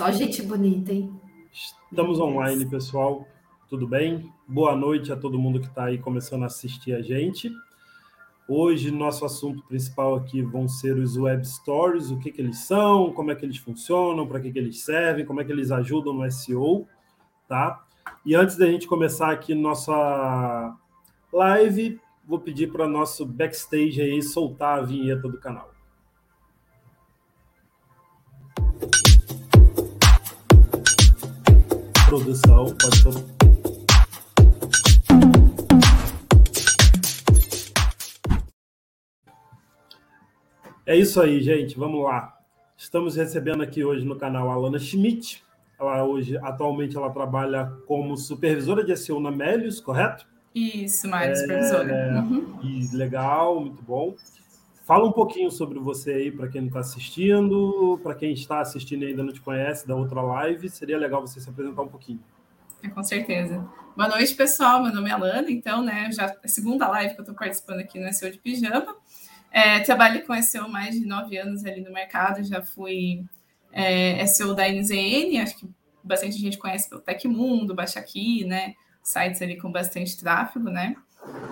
Só gente bonita, hein? Estamos online, pessoal. Tudo bem? Boa noite a todo mundo que está aí começando a assistir a gente. Hoje, nosso assunto principal aqui vão ser os web stories, o que, que eles são, como é que eles funcionam, para que, que eles servem, como é que eles ajudam no SEO, tá? E antes da gente começar aqui nossa live, vou pedir para nosso backstage aí soltar a vinheta do canal. Produção, pode ser. É isso aí, gente. Vamos lá. Estamos recebendo aqui hoje no canal a Alana Schmidt. Ela hoje, atualmente, ela trabalha como supervisora de SEO na Melius, correto? Isso, mais é, supervisora. Uhum. Legal, muito bom. Fala um pouquinho sobre você aí para quem não está assistindo, para quem está assistindo e ainda não te conhece da outra live, seria legal você se apresentar um pouquinho. É, com certeza. Boa noite, pessoal. Meu nome é Alana, então, né, já é a segunda live que eu estou participando aqui no SEO de Pijama. É, trabalho com SEO mais de nove anos ali no mercado, já fui é, SEO da NZN, acho que bastante gente conhece pelo Tecmundo, Baixa Aqui, né? Sites ali com bastante tráfego, né?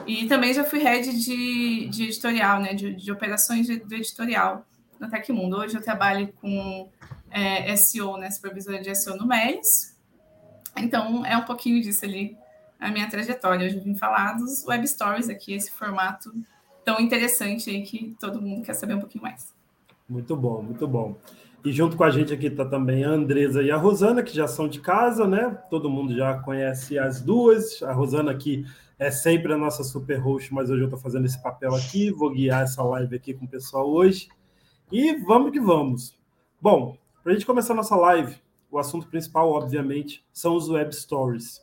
E também já fui head de, de editorial, né? De, de operações de, de editorial no Tecmundo. Hoje eu trabalho com é, SEO, né? Supervisora de SEO no Melis. Então é um pouquinho disso ali a minha trajetória. Hoje eu vim falar dos web stories aqui, esse formato tão interessante aí que todo mundo quer saber um pouquinho mais. Muito bom, muito bom. E junto com a gente aqui está também a Andresa e a Rosana, que já são de casa, né? Todo mundo já conhece as duas. A Rosana aqui é sempre a nossa super host, mas hoje eu estou fazendo esse papel aqui, vou guiar essa live aqui com o pessoal hoje. E vamos que vamos. Bom, para a gente começar a nossa live, o assunto principal, obviamente, são os web stories.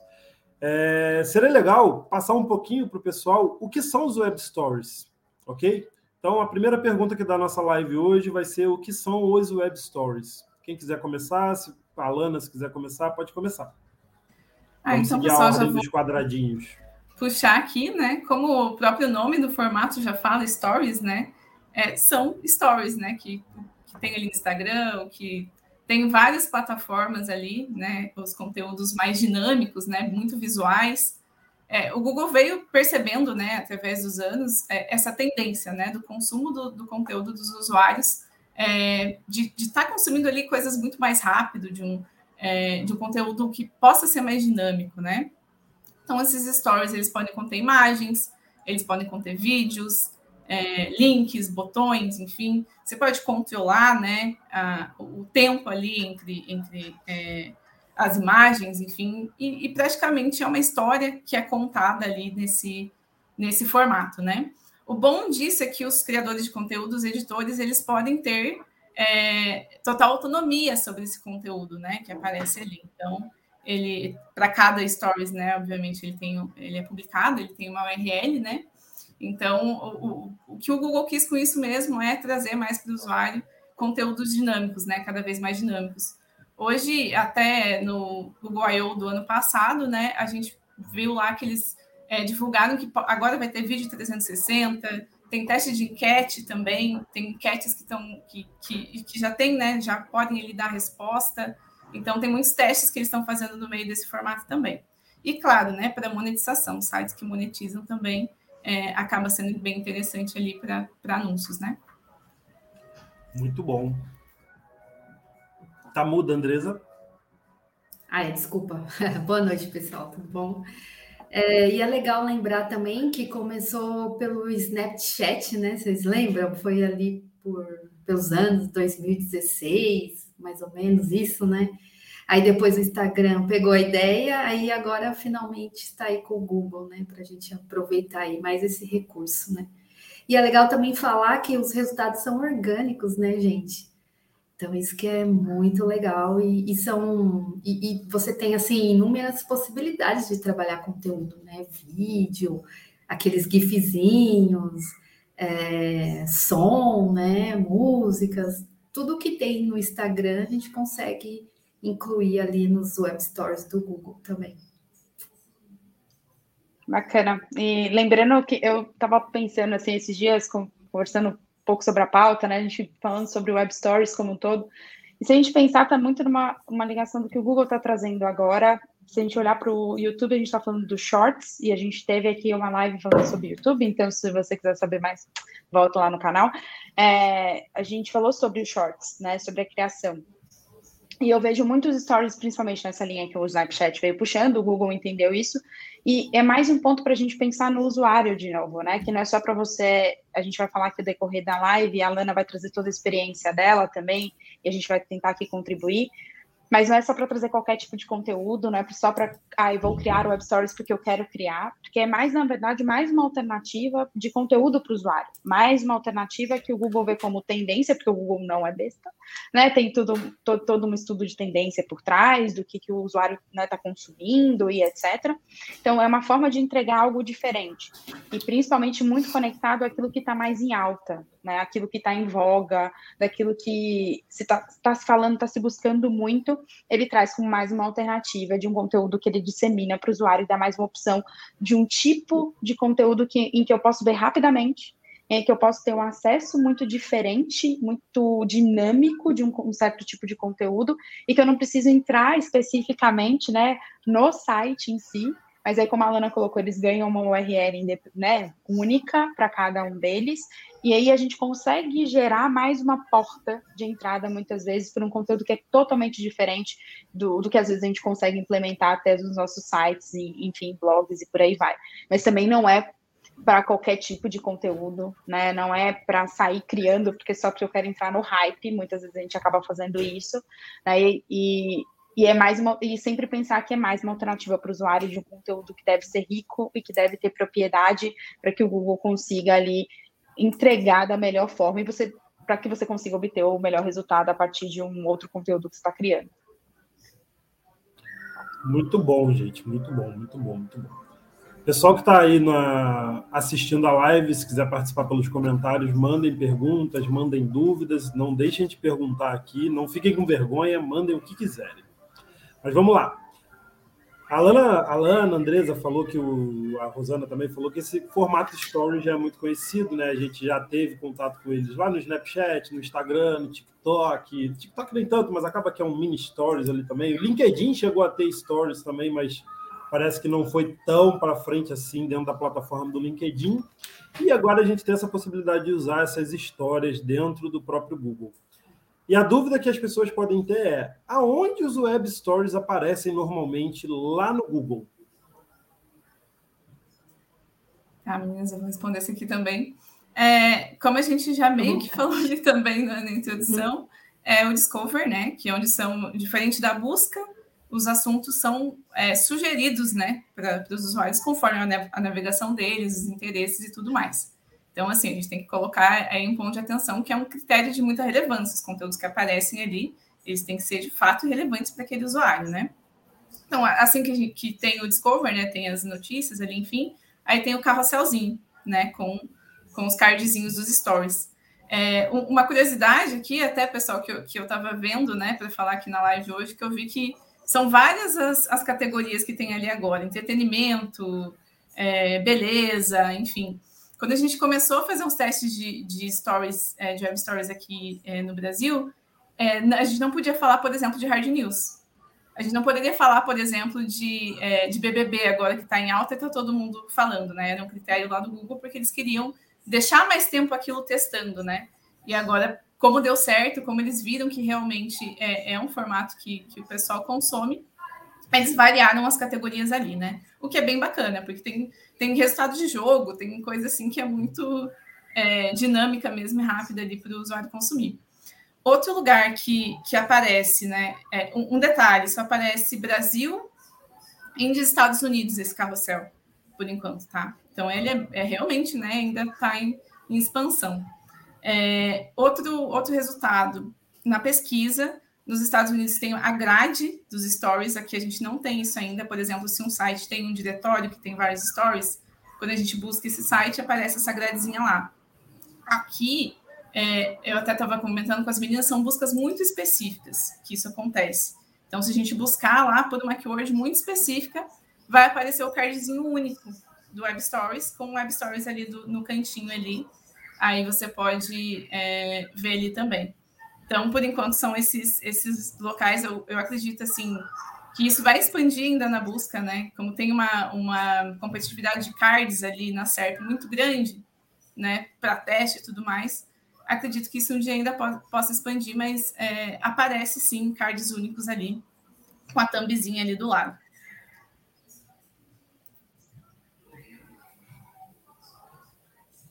É, seria legal passar um pouquinho para o pessoal o que são os web stories ok? Então, a primeira pergunta aqui da nossa live hoje vai ser o que são os web stories. Quem quiser começar, se a Lana, se quiser começar, pode começar. Ah, Vamos então, pessoal, já vou quadradinhos. Puxar aqui, né? Como o próprio nome do formato já fala, stories, né? É, são stories, né? Que, que tem ali no Instagram, que tem várias plataformas ali, né? Os conteúdos mais dinâmicos, né? Muito visuais. É, o Google veio percebendo, né, através dos anos, é, essa tendência, né, do consumo do, do conteúdo dos usuários, é, de estar tá consumindo ali coisas muito mais rápido, de um, é, de um conteúdo que possa ser mais dinâmico, né? Então, esses stories, eles podem conter imagens, eles podem conter vídeos, é, links, botões, enfim. Você pode controlar, né, a, o tempo ali entre, entre é, as imagens, enfim, e, e, praticamente é uma história que é contada ali nesse, nesse formato, né? O bom disso é que os criadores de conteúdo, os editores, eles podem ter é, total autonomia sobre esse conteúdo, né, que aparece ali. Então, ele, para cada stories, né, obviamente ele tem, ele é publicado, ele tem uma URL, né? Então, o, o, o que o Google quis com isso mesmo é trazer mais para o usuário conteúdos dinâmicos, né, cada vez mais dinâmicos. Hoje, até no Google I.O. do ano passado, né, a gente viu lá que eles é, divulgaram que agora vai ter vídeo 360, tem teste de enquete também, tem enquetes que estão que, que, que, já tem, né, já podem ele dar resposta. Então, tem muitos testes que eles estão fazendo no meio desse formato também. E claro, né, para monetização, sites que monetizam também é, acaba sendo bem interessante ali para anúncios, né? Muito bom. Tá muda, Andresa? Ah, é, desculpa. Boa noite, pessoal, tudo bom? É, e é legal lembrar também que começou pelo Snapchat, né? Vocês lembram? Foi ali por pelos anos 2016, mais ou menos isso, né? Aí depois o Instagram pegou a ideia, aí agora finalmente está aí com o Google, né? Para a gente aproveitar aí mais esse recurso, né? E é legal também falar que os resultados são orgânicos, né, gente? Então, isso que é muito legal e, e são e, e, você tem assim inúmeras possibilidades de trabalhar conteúdo, né? Vídeo, aqueles gifzinhos, é, som, né? Músicas, tudo que tem no Instagram a gente consegue incluir ali nos web stores do Google também. Bacana. E lembrando que eu estava pensando assim esses dias conversando pouco sobre a pauta, né? A gente falando sobre web stories como um todo. E se a gente pensar, está muito numa uma ligação do que o Google está trazendo agora. Se a gente olhar para o YouTube, a gente está falando dos shorts, e a gente teve aqui uma live falando sobre YouTube, então se você quiser saber mais, volta lá no canal. É, a gente falou sobre os shorts, né? Sobre a criação. E eu vejo muitos stories, principalmente nessa linha que o Snapchat veio puxando, o Google entendeu isso, e é mais um ponto para a gente pensar no usuário de novo, né? Que não é só para você, a gente vai falar aqui o decorrer da live, a Lana vai trazer toda a experiência dela também, e a gente vai tentar aqui contribuir, mas não é só para trazer qualquer tipo de conteúdo, não é só para, ah, vou criar web stories porque eu quero criar, porque é mais, na verdade, mais uma alternativa de conteúdo para o usuário, mais uma alternativa que o Google vê como tendência, porque o Google não é besta, né? Tem tudo, todo, todo um estudo de tendência por trás, do que, que o usuário está né, tá consumindo e etc. Então, é uma forma de entregar algo diferente, e principalmente muito conectado àquilo que está mais em alta, né? Aquilo que está em voga, daquilo que se está tá se falando, está se buscando muito, ele traz como mais uma alternativa de um conteúdo que ele dissemina para o usuário e dá mais uma opção de um tipo de conteúdo que, em que eu posso ver rapidamente, em que eu posso ter um acesso muito diferente, muito dinâmico de um, um, certo tipo de conteúdo, e que eu não preciso entrar especificamente né, no site em si, mas aí, como a Alana colocou, eles ganham uma URL né, única para cada um deles, e aí a gente consegue gerar mais uma porta de entrada, muitas vezes, para um conteúdo que é totalmente diferente do, do que às vezes a gente consegue implementar até nos nossos sites, e, enfim, blogs e por aí vai. Mas também não é para qualquer tipo de conteúdo, né? Não é para sair criando, porque só porque eu quero entrar no hype, muitas vezes a gente acaba fazendo isso, né? E, e é mais uma, e sempre pensar que é mais uma alternativa para o usuário de um conteúdo que deve ser rico e que deve ter propriedade para que o Google consiga ali entregar da melhor forma e você para que você consiga obter o melhor resultado a partir de um outro conteúdo que está criando. Muito bom, gente, muito bom, muito bom, muito bom. Pessoal que está aí na, assistindo a live, se quiser participar pelos comentários, mandem perguntas, mandem dúvidas, não deixem de perguntar aqui, não fiquem com vergonha, mandem o que quiserem. Mas vamos lá. A Lana, a Lana, Andresa falou que o, a Rosana também falou que esse formato story já é muito conhecido, né? A gente já teve contato com eles lá no Snapchat, no Instagram, no TikTok. TikTok nem tanto, mas acaba que é um mini stories ali também. O LinkedIn chegou a ter stories também, mas parece que não foi tão para frente assim dentro da plataforma do LinkedIn. E agora a gente tem essa possibilidade de usar essas histórias dentro do próprio Google. E a dúvida que as pessoas podem ter é: aonde os web stories aparecem normalmente lá no Google? Ah, meninas, eu vou responder isso aqui também. É, como a gente já meio que falou ali também na, na introdução, é o Discover, né? Que é onde são, diferente da busca, os assuntos são é, sugeridos, né, para os usuários conforme a, a navegação deles, os interesses e tudo mais. Então, assim, a gente tem que colocar aí um ponto de atenção que é um critério de muita relevância. Os conteúdos que aparecem ali, eles têm que ser de fato relevantes para aquele usuário, né? Então, assim que, gente, que tem o Discover, né? Tem as notícias ali, enfim, aí tem o carrosselzinho, né? Com, com os cardzinhos dos stories. É, uma curiosidade aqui, até, pessoal, que eu, que eu vendo, né, para falar aqui na live hoje, que eu vi que são várias as, as categorias que tem ali agora: entretenimento, é, beleza, enfim. Quando a gente começou a fazer uns testes de, de stories, é, de web stories aqui é, no Brasil, é, a gente não podia falar, por exemplo, de hard news. A gente não poderia falar, por exemplo, de, é, de BBB agora que está em alta e está todo mundo falando, né? Era um critério lá do Google porque eles queriam deixar mais tempo aquilo testando, né? E agora, como deu certo, como eles viram que realmente é, é um formato que, que o pessoal consome, eles variaram as categorias ali, né? O que é bem bacana, porque tem tem resultado de jogo, tem coisa assim que é muito é, dinâmica mesmo e rápida ali para o usuário consumir. Outro lugar que, que aparece, né? É, um, um, detalhe, só aparece Brasil, Índia e Estados Unidos esse carrossel, por enquanto, tá? Então ele é, é realmente, né? Ainda está em, em, expansão. É, outro, outro resultado, na pesquisa, nos Estados Unidos tem a grade dos stories, aqui a gente não tem isso ainda. Por exemplo, se um site tem um diretório que tem vários stories, quando a gente busca esse site, aparece essa gradezinha lá. Aqui, é, eu até estava comentando com as meninas, são buscas muito específicas que isso acontece. Então, se a gente buscar lá por uma keyword muito específica, vai aparecer o cardzinho único do Web Stories, com o Web Stories ali do, no cantinho ali. Aí você pode é, ver ali também. Então, por enquanto, são esses, esses locais, eu, eu acredito, assim, que isso vai expandir ainda na busca, né? Como tem uma, uma competitividade de cards ali na SERP muito grande, né, para teste e tudo mais, acredito que isso um dia ainda po possa expandir, mas é, aparece sim cards únicos ali, com a thumbzinha ali do lado.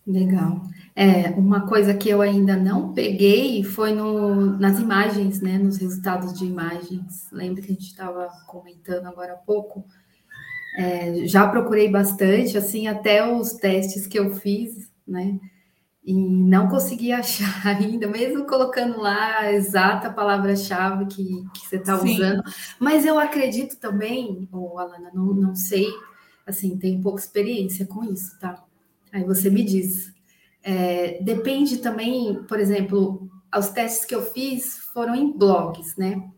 Legal. É, uma coisa que eu ainda não peguei foi no, nas imagens, né? Nos resultados de imagens. Lembra que a gente estava comentando agora há pouco? É, já procurei bastante, assim, até os testes que eu fiz, né? E não consegui achar ainda, mesmo colocando lá a exata palavra-chave que, que você está usando. Mas eu acredito também, oh, Alana, não, não sei, assim, tenho pouca experiência com isso, tá? Aí você me diz. É, depende também, por exemplo, os testes que eu fiz foram em blogs, né?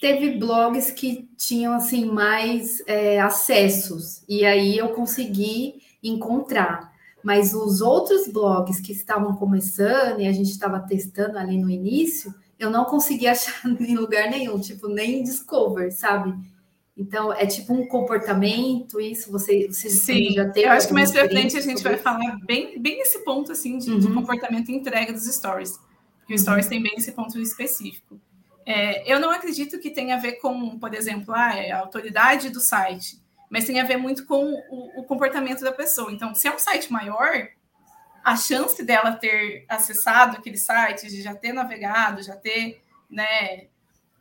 Teve blogs que tinham assim mais é, acessos e aí eu consegui encontrar. Mas os outros blogs que estavam começando e a gente estava testando ali no início, eu não consegui achar em lugar nenhum, tipo nem Discover, sabe? Então, é tipo um comportamento, isso você, você Sim, já tem. Eu acho que mais para frente a gente vai falar bem, bem esse ponto assim de, uhum. de comportamento e entrega dos stories. Porque o uhum. stories tem bem esse ponto específico. É, eu não acredito que tenha a ver com, por exemplo, ah, é a autoridade do site, mas tem a ver muito com o, o comportamento da pessoa. Então, se é um site maior, a chance dela ter acessado aquele site, de já ter navegado, já ter, né,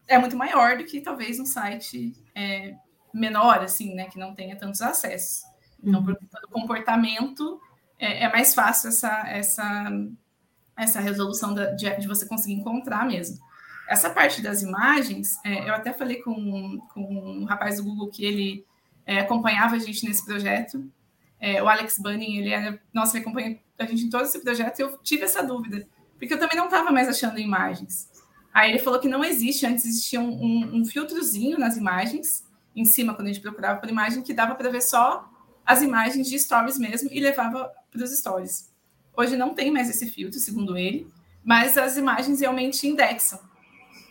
é muito maior do que talvez um site é, menor, assim, né, que não tenha tantos acessos. Então, uhum. por conta do comportamento, é, é, mais fácil essa, essa, essa resolução da, de, de, você conseguir encontrar mesmo. Essa parte das imagens, é, eu até falei com, com um rapaz do Google que ele é, acompanhava a gente nesse projeto. É, o Alex Bunning, ele era, nossa, ele acompanha a gente em todo esse projeto e eu tive essa dúvida, porque eu também não estava mais achando imagens. Aí ele falou que não existe, antes existia um, um, um filtrozinho nas imagens, em cima, quando a gente procurava por imagem, que dava para ver só as imagens de stories mesmo e levava para os stories. Hoje não tem mais esse filtro, segundo ele, mas as imagens realmente indexam.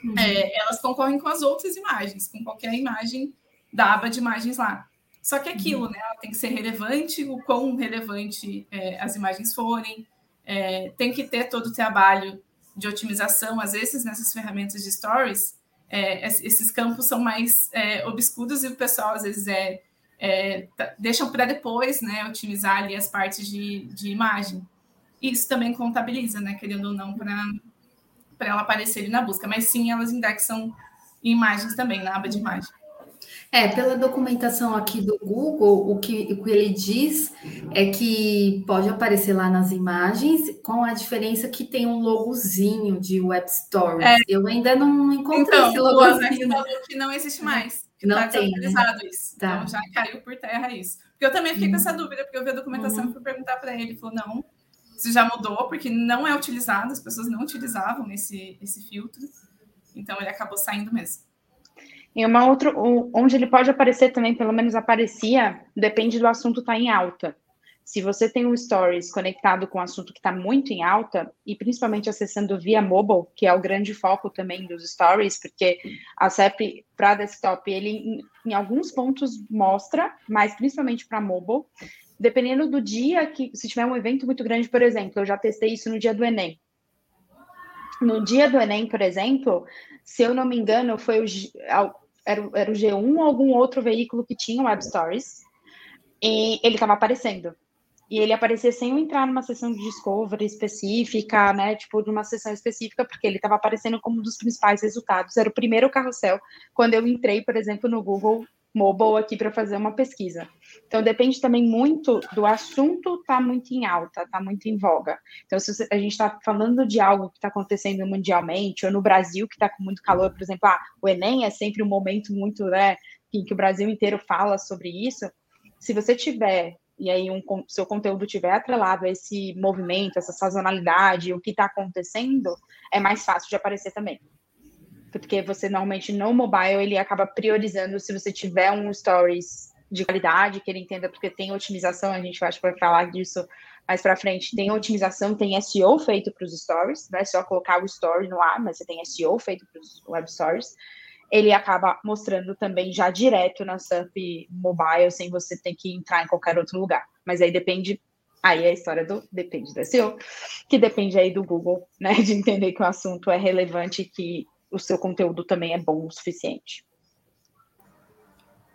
Uhum. É, elas concorrem com as outras imagens, com qualquer imagem da aba de imagens lá. Só que aquilo, uhum. né? Ela tem que ser relevante, o quão relevante é, as imagens forem, é, tem que ter todo o trabalho de otimização, às vezes nessas ferramentas de stories, é, esses campos são mais é, obscuros e o pessoal às vezes é, é tá, para depois, né, otimizar ali as partes de, de imagem. Isso também contabiliza, né, querendo ou não, para ela aparecer na busca. Mas sim, elas indexam imagens também, na aba de imagem. É, pela documentação aqui do Google, o que, o que ele diz é que pode aparecer lá nas imagens, com a diferença que tem um logozinho de Web Stories. É. Eu ainda não encontrei então, esse logozinho. Então, que não existe mais. Que não tá tem, né? isso. Tá. Então já caiu por terra isso. Porque eu também fiquei com essa dúvida, porque eu vi a documentação uhum. e fui perguntar para ele. Ele falou: não, isso já mudou, porque não é utilizado, as pessoas não utilizavam esse, esse filtro. Então ele acabou saindo mesmo. E uma outra, onde ele pode aparecer também, pelo menos aparecia, depende do assunto estar tá em alta. Se você tem um Stories conectado com um assunto que está muito em alta, e principalmente acessando via mobile, que é o grande foco também dos Stories, porque a CEP para desktop, ele em, em, alguns pontos mostra, mas principalmente para mobile, dependendo do dia que, se tiver um evento muito grande, por exemplo, eu já testei isso no dia do Enem. No dia do Enem, por exemplo, se eu não me engano, foi o, era, era o G1 ou algum outro veículo que tinha Web Stories, e ele estava aparecendo. E ele aparecia sem eu entrar numa sessão de discovery específica, né? Tipo, de uma sessão específica, porque ele estava aparecendo como um dos principais resultados. Era o primeiro carrossel quando eu entrei, por exemplo, no Google mobile aqui para fazer uma pesquisa. Então depende também muito do assunto tá muito em alta, tá muito em voga. Então se a gente está falando de algo que está acontecendo mundialmente ou no Brasil que está com muito calor, por exemplo, ah, o Enem é sempre um momento muito, né, em que o Brasil inteiro fala sobre isso. Se você tiver e aí um seu conteúdo tiver atrelado a esse movimento, essa sazonalidade, o que está acontecendo, é mais fácil de aparecer também porque você normalmente no mobile ele acaba priorizando se você tiver um stories de qualidade que ele entenda, porque tem otimização, a gente vai, vai falar disso mais para frente, tem otimização, tem SEO feito para os stories, não é só colocar o story no ar, mas você tem SEO feito para os web stories. Ele acaba mostrando também já direto na SUP mobile, sem você ter que entrar em qualquer outro lugar. Mas aí depende, aí é a história do depende do SEO, que depende aí do Google, né, de entender que o assunto é relevante e que o seu conteúdo também é bom o suficiente.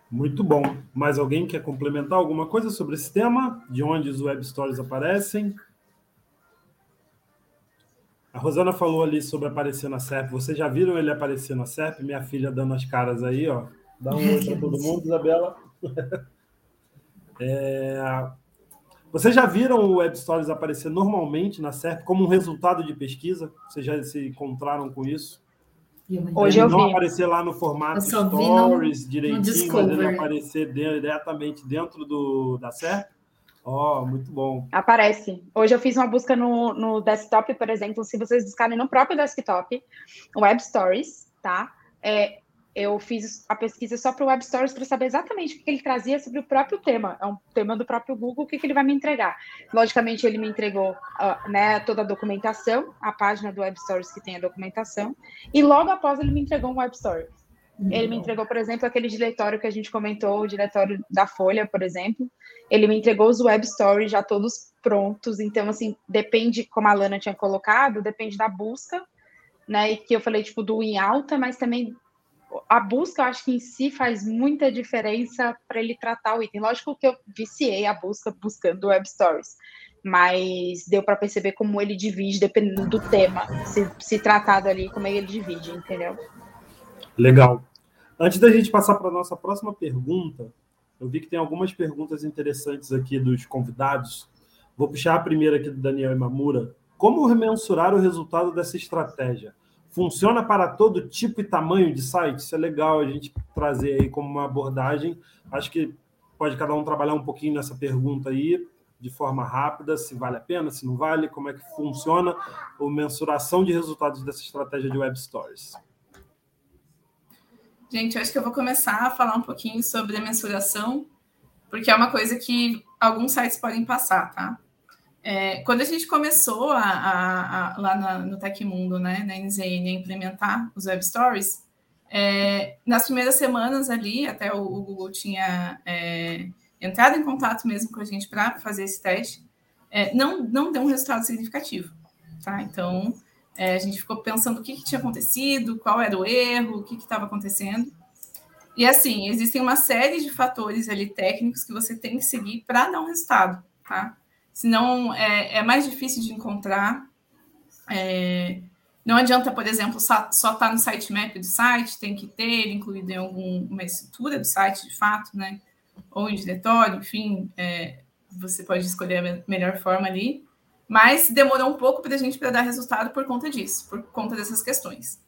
Muito bom. Mais alguém quer complementar alguma coisa sobre esse tema? De onde os web stories aparecem? A Rosana falou ali sobre aparecer na SERP. Vocês já viram ele aparecer na SERP? Minha filha dando as caras aí, ó. Dá um oi para todo mundo, Isabela. É... Vocês já viram o Web Stories aparecer normalmente na SERP como um resultado de pesquisa? Vocês já se encontraram com isso? Hoje eu não vi. aparecer lá no formato Stories no, direitinho, no mas ele aparecer diretamente dentro do, da SERP. Ó, oh, muito bom. Aparece. Hoje eu fiz uma busca no, no desktop, por exemplo, se vocês buscarem no próprio desktop, Web Stories, tá? É, eu fiz a pesquisa só para o Web Stories para saber exatamente o que ele trazia sobre o próprio tema. É um tema do próprio Google, o que, que ele vai me entregar. Logicamente, ele me entregou uh, né, toda a documentação, a página do Web Stories que tem a documentação, e logo após ele me entregou um Web Story. Ele me entregou, por exemplo, aquele diretório que a gente comentou, o diretório da Folha, por exemplo. Ele me entregou os web stories já todos prontos. Então, assim, depende, como a Lana tinha colocado, depende da busca, né? E que eu falei, tipo, do em alta, mas também a busca, eu acho que em si faz muita diferença para ele tratar o item. Lógico que eu viciei a busca buscando web stories, mas deu para perceber como ele divide, dependendo do tema, se, se tratado ali, como ele divide, entendeu? Legal. Antes da gente passar para a nossa próxima pergunta, eu vi que tem algumas perguntas interessantes aqui dos convidados. Vou puxar a primeira aqui do Daniel Imamura. Como mensurar o resultado dessa estratégia? Funciona para todo tipo e tamanho de site? Isso é legal a gente trazer aí como uma abordagem. Acho que pode cada um trabalhar um pouquinho nessa pergunta aí, de forma rápida, se vale a pena, se não vale, como é que funciona a mensuração de resultados dessa estratégia de Web Stories. Gente, acho que eu vou começar a falar um pouquinho sobre a mensuração, porque é uma coisa que alguns sites podem passar, tá? É, quando a gente começou a, a, a, lá na, no Tecmundo, né, na NZN, a implementar os Web Stories, é, nas primeiras semanas ali, até o, o Google tinha é, entrado em contato mesmo com a gente para fazer esse teste, é, não, não deu um resultado significativo. Tá? Então, é, a gente ficou pensando o que, que, tinha acontecido, qual era o erro, o que estava acontecendo. E assim, existem uma série de fatores ali técnicos que você tem que seguir para dar um resultado, tá? Senão é, é mais difícil de encontrar. É, não adianta, por exemplo, só estar tá no sitemap do site, tem que ter ele incluído em alguma estrutura do site, de fato, né? Ou em diretório, enfim, é, você pode escolher a melhor forma ali. Mas demorou um pouco para a gente para dar resultado por conta disso, por conta dessas questões.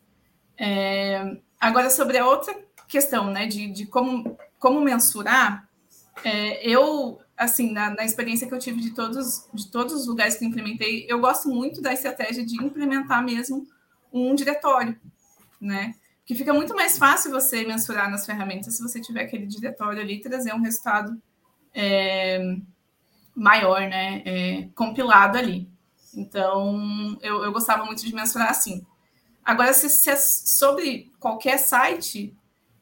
É, agora, sobre a outra questão, né, de, de como, como mensurar, é, eu assim, na, na, experiência que eu tive de todos, de todos os lugares que eu implementei, eu gosto muito da estratégia de implementar mesmo um diretório, né? Que fica muito mais fácil você mensurar nas ferramentas se você tiver aquele diretório ali trazer um resultado é, maior, né? É, compilado ali. Então, eu, eu gostava muito de mensurar assim. Agora, se, se é sobre qualquer site,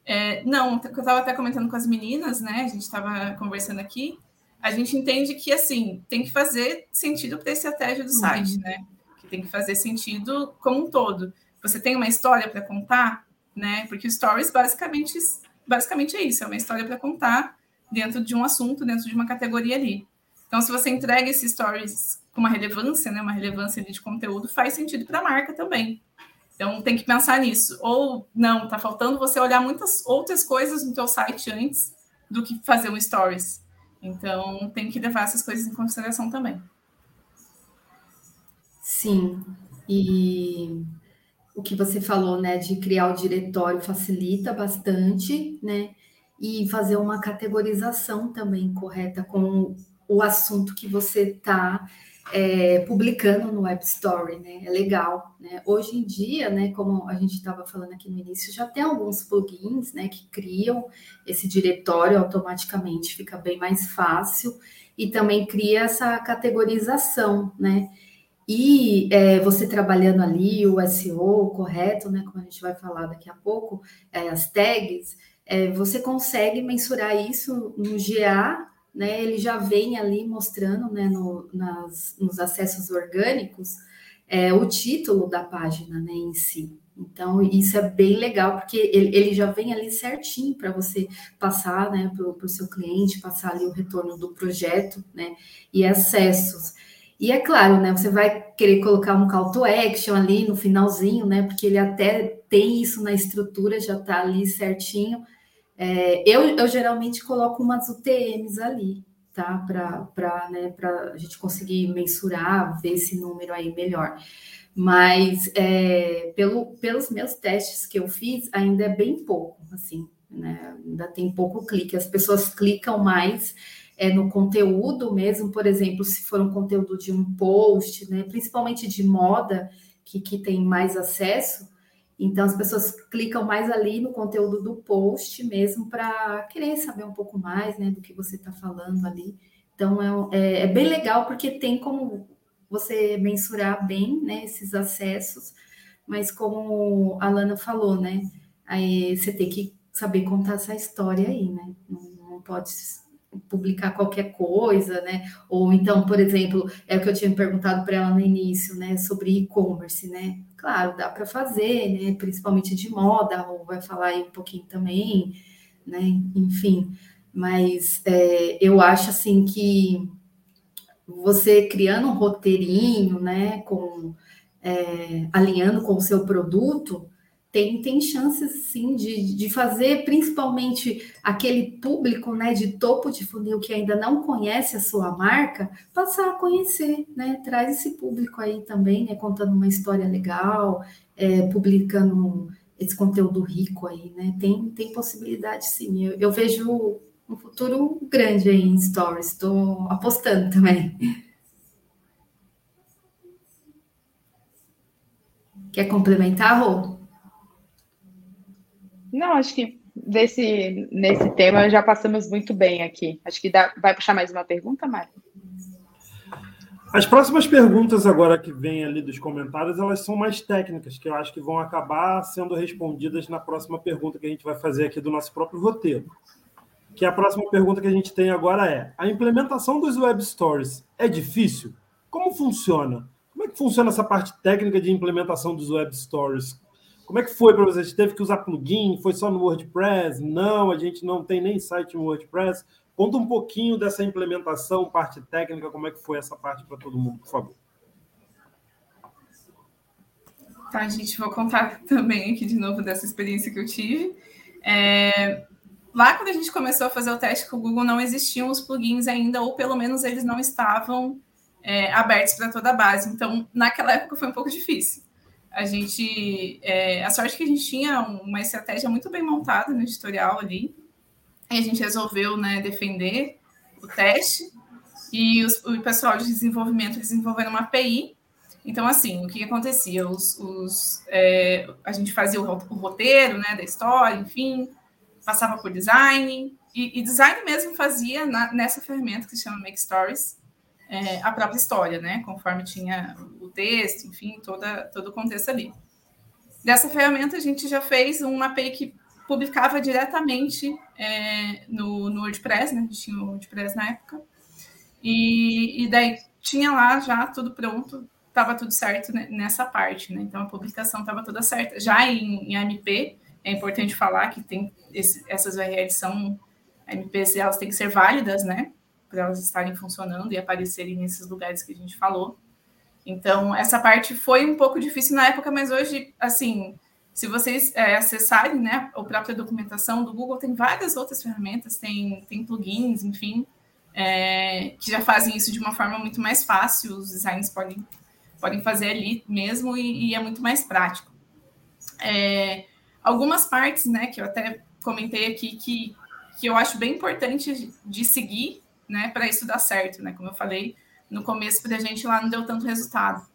é, não, eu estava até comentando com as meninas, né? A gente estava conversando aqui a gente entende que assim tem que fazer sentido para a estratégia do site, uhum. né? Que tem que fazer sentido como um todo. Você tem uma história para contar, né? Porque o stories basicamente, basicamente é isso, é uma história para contar dentro de um assunto, dentro de uma categoria ali. Então, se você entrega esses stories com uma relevância, né, uma relevância de conteúdo, faz sentido para a marca também. Então, tem que pensar nisso. Ou não, está faltando você olhar muitas outras coisas no teu site antes do que fazer um stories. Então, tem que levar essas coisas em consideração também. Sim, e o que você falou, né, de criar o diretório facilita bastante, né, e fazer uma categorização também correta com o assunto que você está é, publicando no Web Story, né? É legal, né? Hoje em dia, né, como a gente estava falando aqui no início, já tem alguns plugins, né, que criam esse diretório automaticamente, fica bem mais fácil e também cria essa categorização, né? E é, você trabalhando ali o SEO correto, né? Como a gente vai falar daqui a pouco, é, as tags, é, você consegue mensurar isso no GA né, ele já vem ali mostrando né, no, nas, nos acessos orgânicos é, o título da página né, em si. Então, isso é bem legal, porque ele, ele já vem ali certinho para você passar né, para o seu cliente, passar ali o retorno do projeto né, e acessos. E é claro, né? Você vai querer colocar um call to action ali no finalzinho, né? Porque ele até tem isso na estrutura, já está ali certinho. É, eu, eu geralmente coloco umas UTMs ali, tá? Para né, a gente conseguir mensurar, ver esse número aí melhor. Mas é, pelo, pelos meus testes que eu fiz, ainda é bem pouco, assim, né? Ainda tem pouco clique. As pessoas clicam mais é, no conteúdo mesmo, por exemplo, se for um conteúdo de um post, né? Principalmente de moda, que, que tem mais acesso, então, as pessoas clicam mais ali no conteúdo do post mesmo para querer saber um pouco mais né, do que você está falando ali. Então, é, é, é, bem legal porque tem como você mensurar bem né, esses acessos, mas como a Lana falou, né? Aí você tem que saber contar essa história aí, né? Não, não pode publicar qualquer coisa, né? Ou então, por exemplo, é o que eu tinha perguntado para ela no início, né? Sobre e-commerce, né? Claro, dá para fazer, né? Principalmente de moda, ou vai falar aí um pouquinho também, né? Enfim, mas é, eu acho assim que você criando um roteirinho, né? Com é, alinhando com o seu produto, tem, tem chances sim de, de fazer principalmente aquele público né, de topo de funil que ainda não conhece a sua marca, passar a conhecer, né? Traz esse público aí também, né? Contando uma história legal, é, publicando esse conteúdo rico aí, né? Tem, tem possibilidade sim. Eu, eu vejo um futuro grande aí em stories, estou apostando também. Quer complementar, Rô? Não, acho que desse, nesse tema já passamos muito bem aqui. Acho que dá, vai puxar mais uma pergunta, Mário? As próximas perguntas agora que vêm ali dos comentários, elas são mais técnicas, que eu acho que vão acabar sendo respondidas na próxima pergunta que a gente vai fazer aqui do nosso próprio roteiro. Que a próxima pergunta que a gente tem agora é: a implementação dos web stories é difícil? Como funciona? Como é que funciona essa parte técnica de implementação dos web stories? Como é que foi para você? Você teve que usar plugin? Foi só no WordPress? Não, a gente não tem nem site no WordPress. Conta um pouquinho dessa implementação, parte técnica, como é que foi essa parte para todo mundo, por favor. Tá, gente, vou contar também aqui de novo dessa experiência que eu tive. É, lá quando a gente começou a fazer o teste com o Google, não existiam os plugins ainda, ou pelo menos eles não estavam é, abertos para toda a base. Então, naquela época foi um pouco difícil a gente. É, a sorte que a gente tinha uma estratégia muito bem montada no editorial ali. E a gente resolveu né, defender o teste. E os, o pessoal de desenvolvimento desenvolvendo uma API. Então, assim, o que, acontecia? Os, os é, a gente fazia o, o, roteiro né, da história, enfim, passava por design. E, e design mesmo fazia na, nessa ferramenta que se chama Make Stories é, a própria história, né? Conforme tinha texto, enfim, toda, todo o contexto ali. Dessa ferramenta, a gente já fez uma API que publicava diretamente é, no, no, WordPress, né? A gente tinha o WordPress na época. E, e daí tinha lá já tudo pronto, estava tudo certo nessa parte, né? Então a publicação estava toda certa. Já em, em AMP, é importante falar que tem esse, essas URLs são MPs, elas têm que ser válidas, né? para elas estarem funcionando e aparecerem nesses lugares que a gente falou. Então, essa parte foi um pouco difícil na época, mas hoje, assim, se vocês é, acessarem né, a própria documentação do Google, tem várias outras ferramentas, tem, tem plugins, enfim, é, que já fazem isso de uma forma muito mais fácil, os designers podem, podem fazer ali mesmo e, e é muito mais prático. É, algumas partes, né, que eu até comentei aqui, que, que eu acho bem importante de seguir né, para isso dar certo, né? Como eu falei, no começo para a gente lá não deu tanto resultado.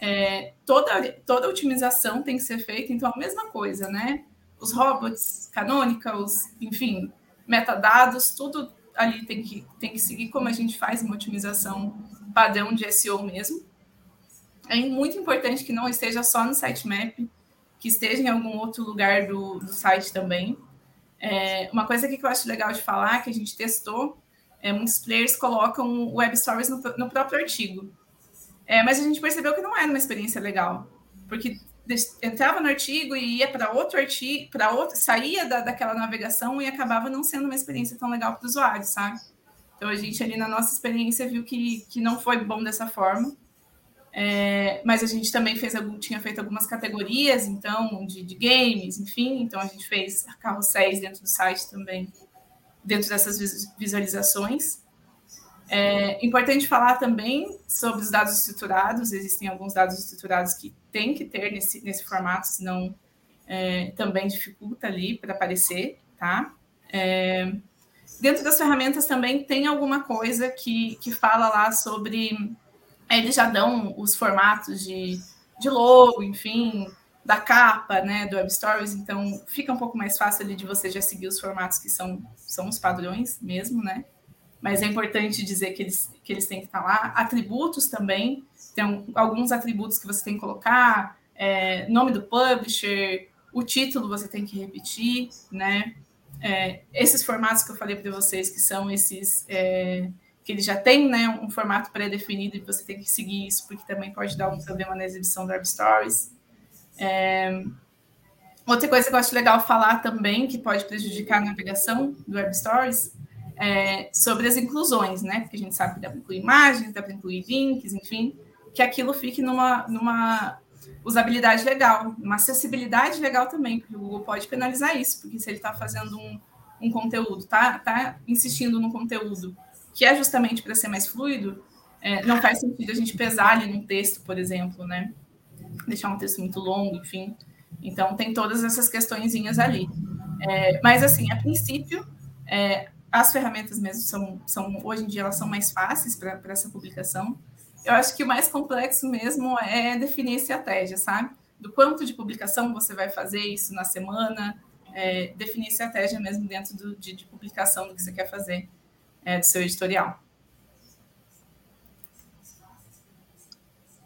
É, toda, toda otimização tem que ser feita, então a mesma coisa, né? Os robots, canônicos, enfim, metadados, tudo ali tem que, tem que seguir como a gente faz uma otimização padrão de SEO mesmo. É muito importante que não esteja só no sitemap, que esteja em algum outro lugar do, do site também. É, uma coisa que eu acho legal de falar, que a gente testou, é, muitos players colocam web stories no, no próprio artigo. É, mas a gente percebeu que não era uma experiência legal, porque entrava no artigo e ia para outro artigo, para outro, saía da, daquela navegação e acabava não sendo uma experiência tão legal para o usuário, sabe? Então a gente ali na nossa experiência viu que, que não foi bom dessa forma. É, mas a gente também fez tinha feito algumas categorias, então, de, de, games, enfim, então a gente fez carrosséis dentro do site também, dentro dessas visualizações. É importante falar também sobre os dados estruturados, existem alguns dados estruturados que tem que ter nesse, nesse formato, senão é, também dificulta ali para aparecer, tá? É, dentro das ferramentas também tem alguma coisa que, que fala lá sobre eles já dão os formatos de, de logo, enfim, da capa, né, do Web Stories, então fica um pouco mais fácil ali de você já seguir os formatos que são, são os padrões mesmo, né? Mas é importante dizer que eles, que eles têm que estar lá. Atributos também, tem alguns atributos que você tem que colocar, é, nome do publisher, o título você tem que repetir, né? É, esses formatos que eu falei para vocês, que são esses é, que ele já tem né, um formato pré-definido e você tem que seguir isso, porque também pode dar um problema na exibição do Web Stories. É... Outra coisa que eu acho legal falar também, que pode prejudicar a navegação do Web Stories, é sobre as inclusões, né? Porque a gente sabe que dá para incluir imagens, dá para incluir links, enfim, que aquilo fique numa, numa usabilidade legal, uma acessibilidade legal também, porque o Google pode penalizar isso, porque se ele está fazendo um, um conteúdo, tá, tá insistindo no conteúdo que é justamente para ser mais fluido, é, não faz sentido a gente pesar ali num texto, por exemplo, né? Deixar um texto muito longo, enfim. Então, tem todas essas questõezinhas ali. É, mas, assim, a princípio, é, as ferramentas mesmo são, são, hoje em dia, elas são mais fáceis para essa publicação. Eu acho que o mais complexo mesmo é definir estratégia, sabe? Do quanto de publicação você vai fazer isso na semana, é, definir estratégia mesmo dentro do, de, de publicação do que você quer fazer é, do seu editorial.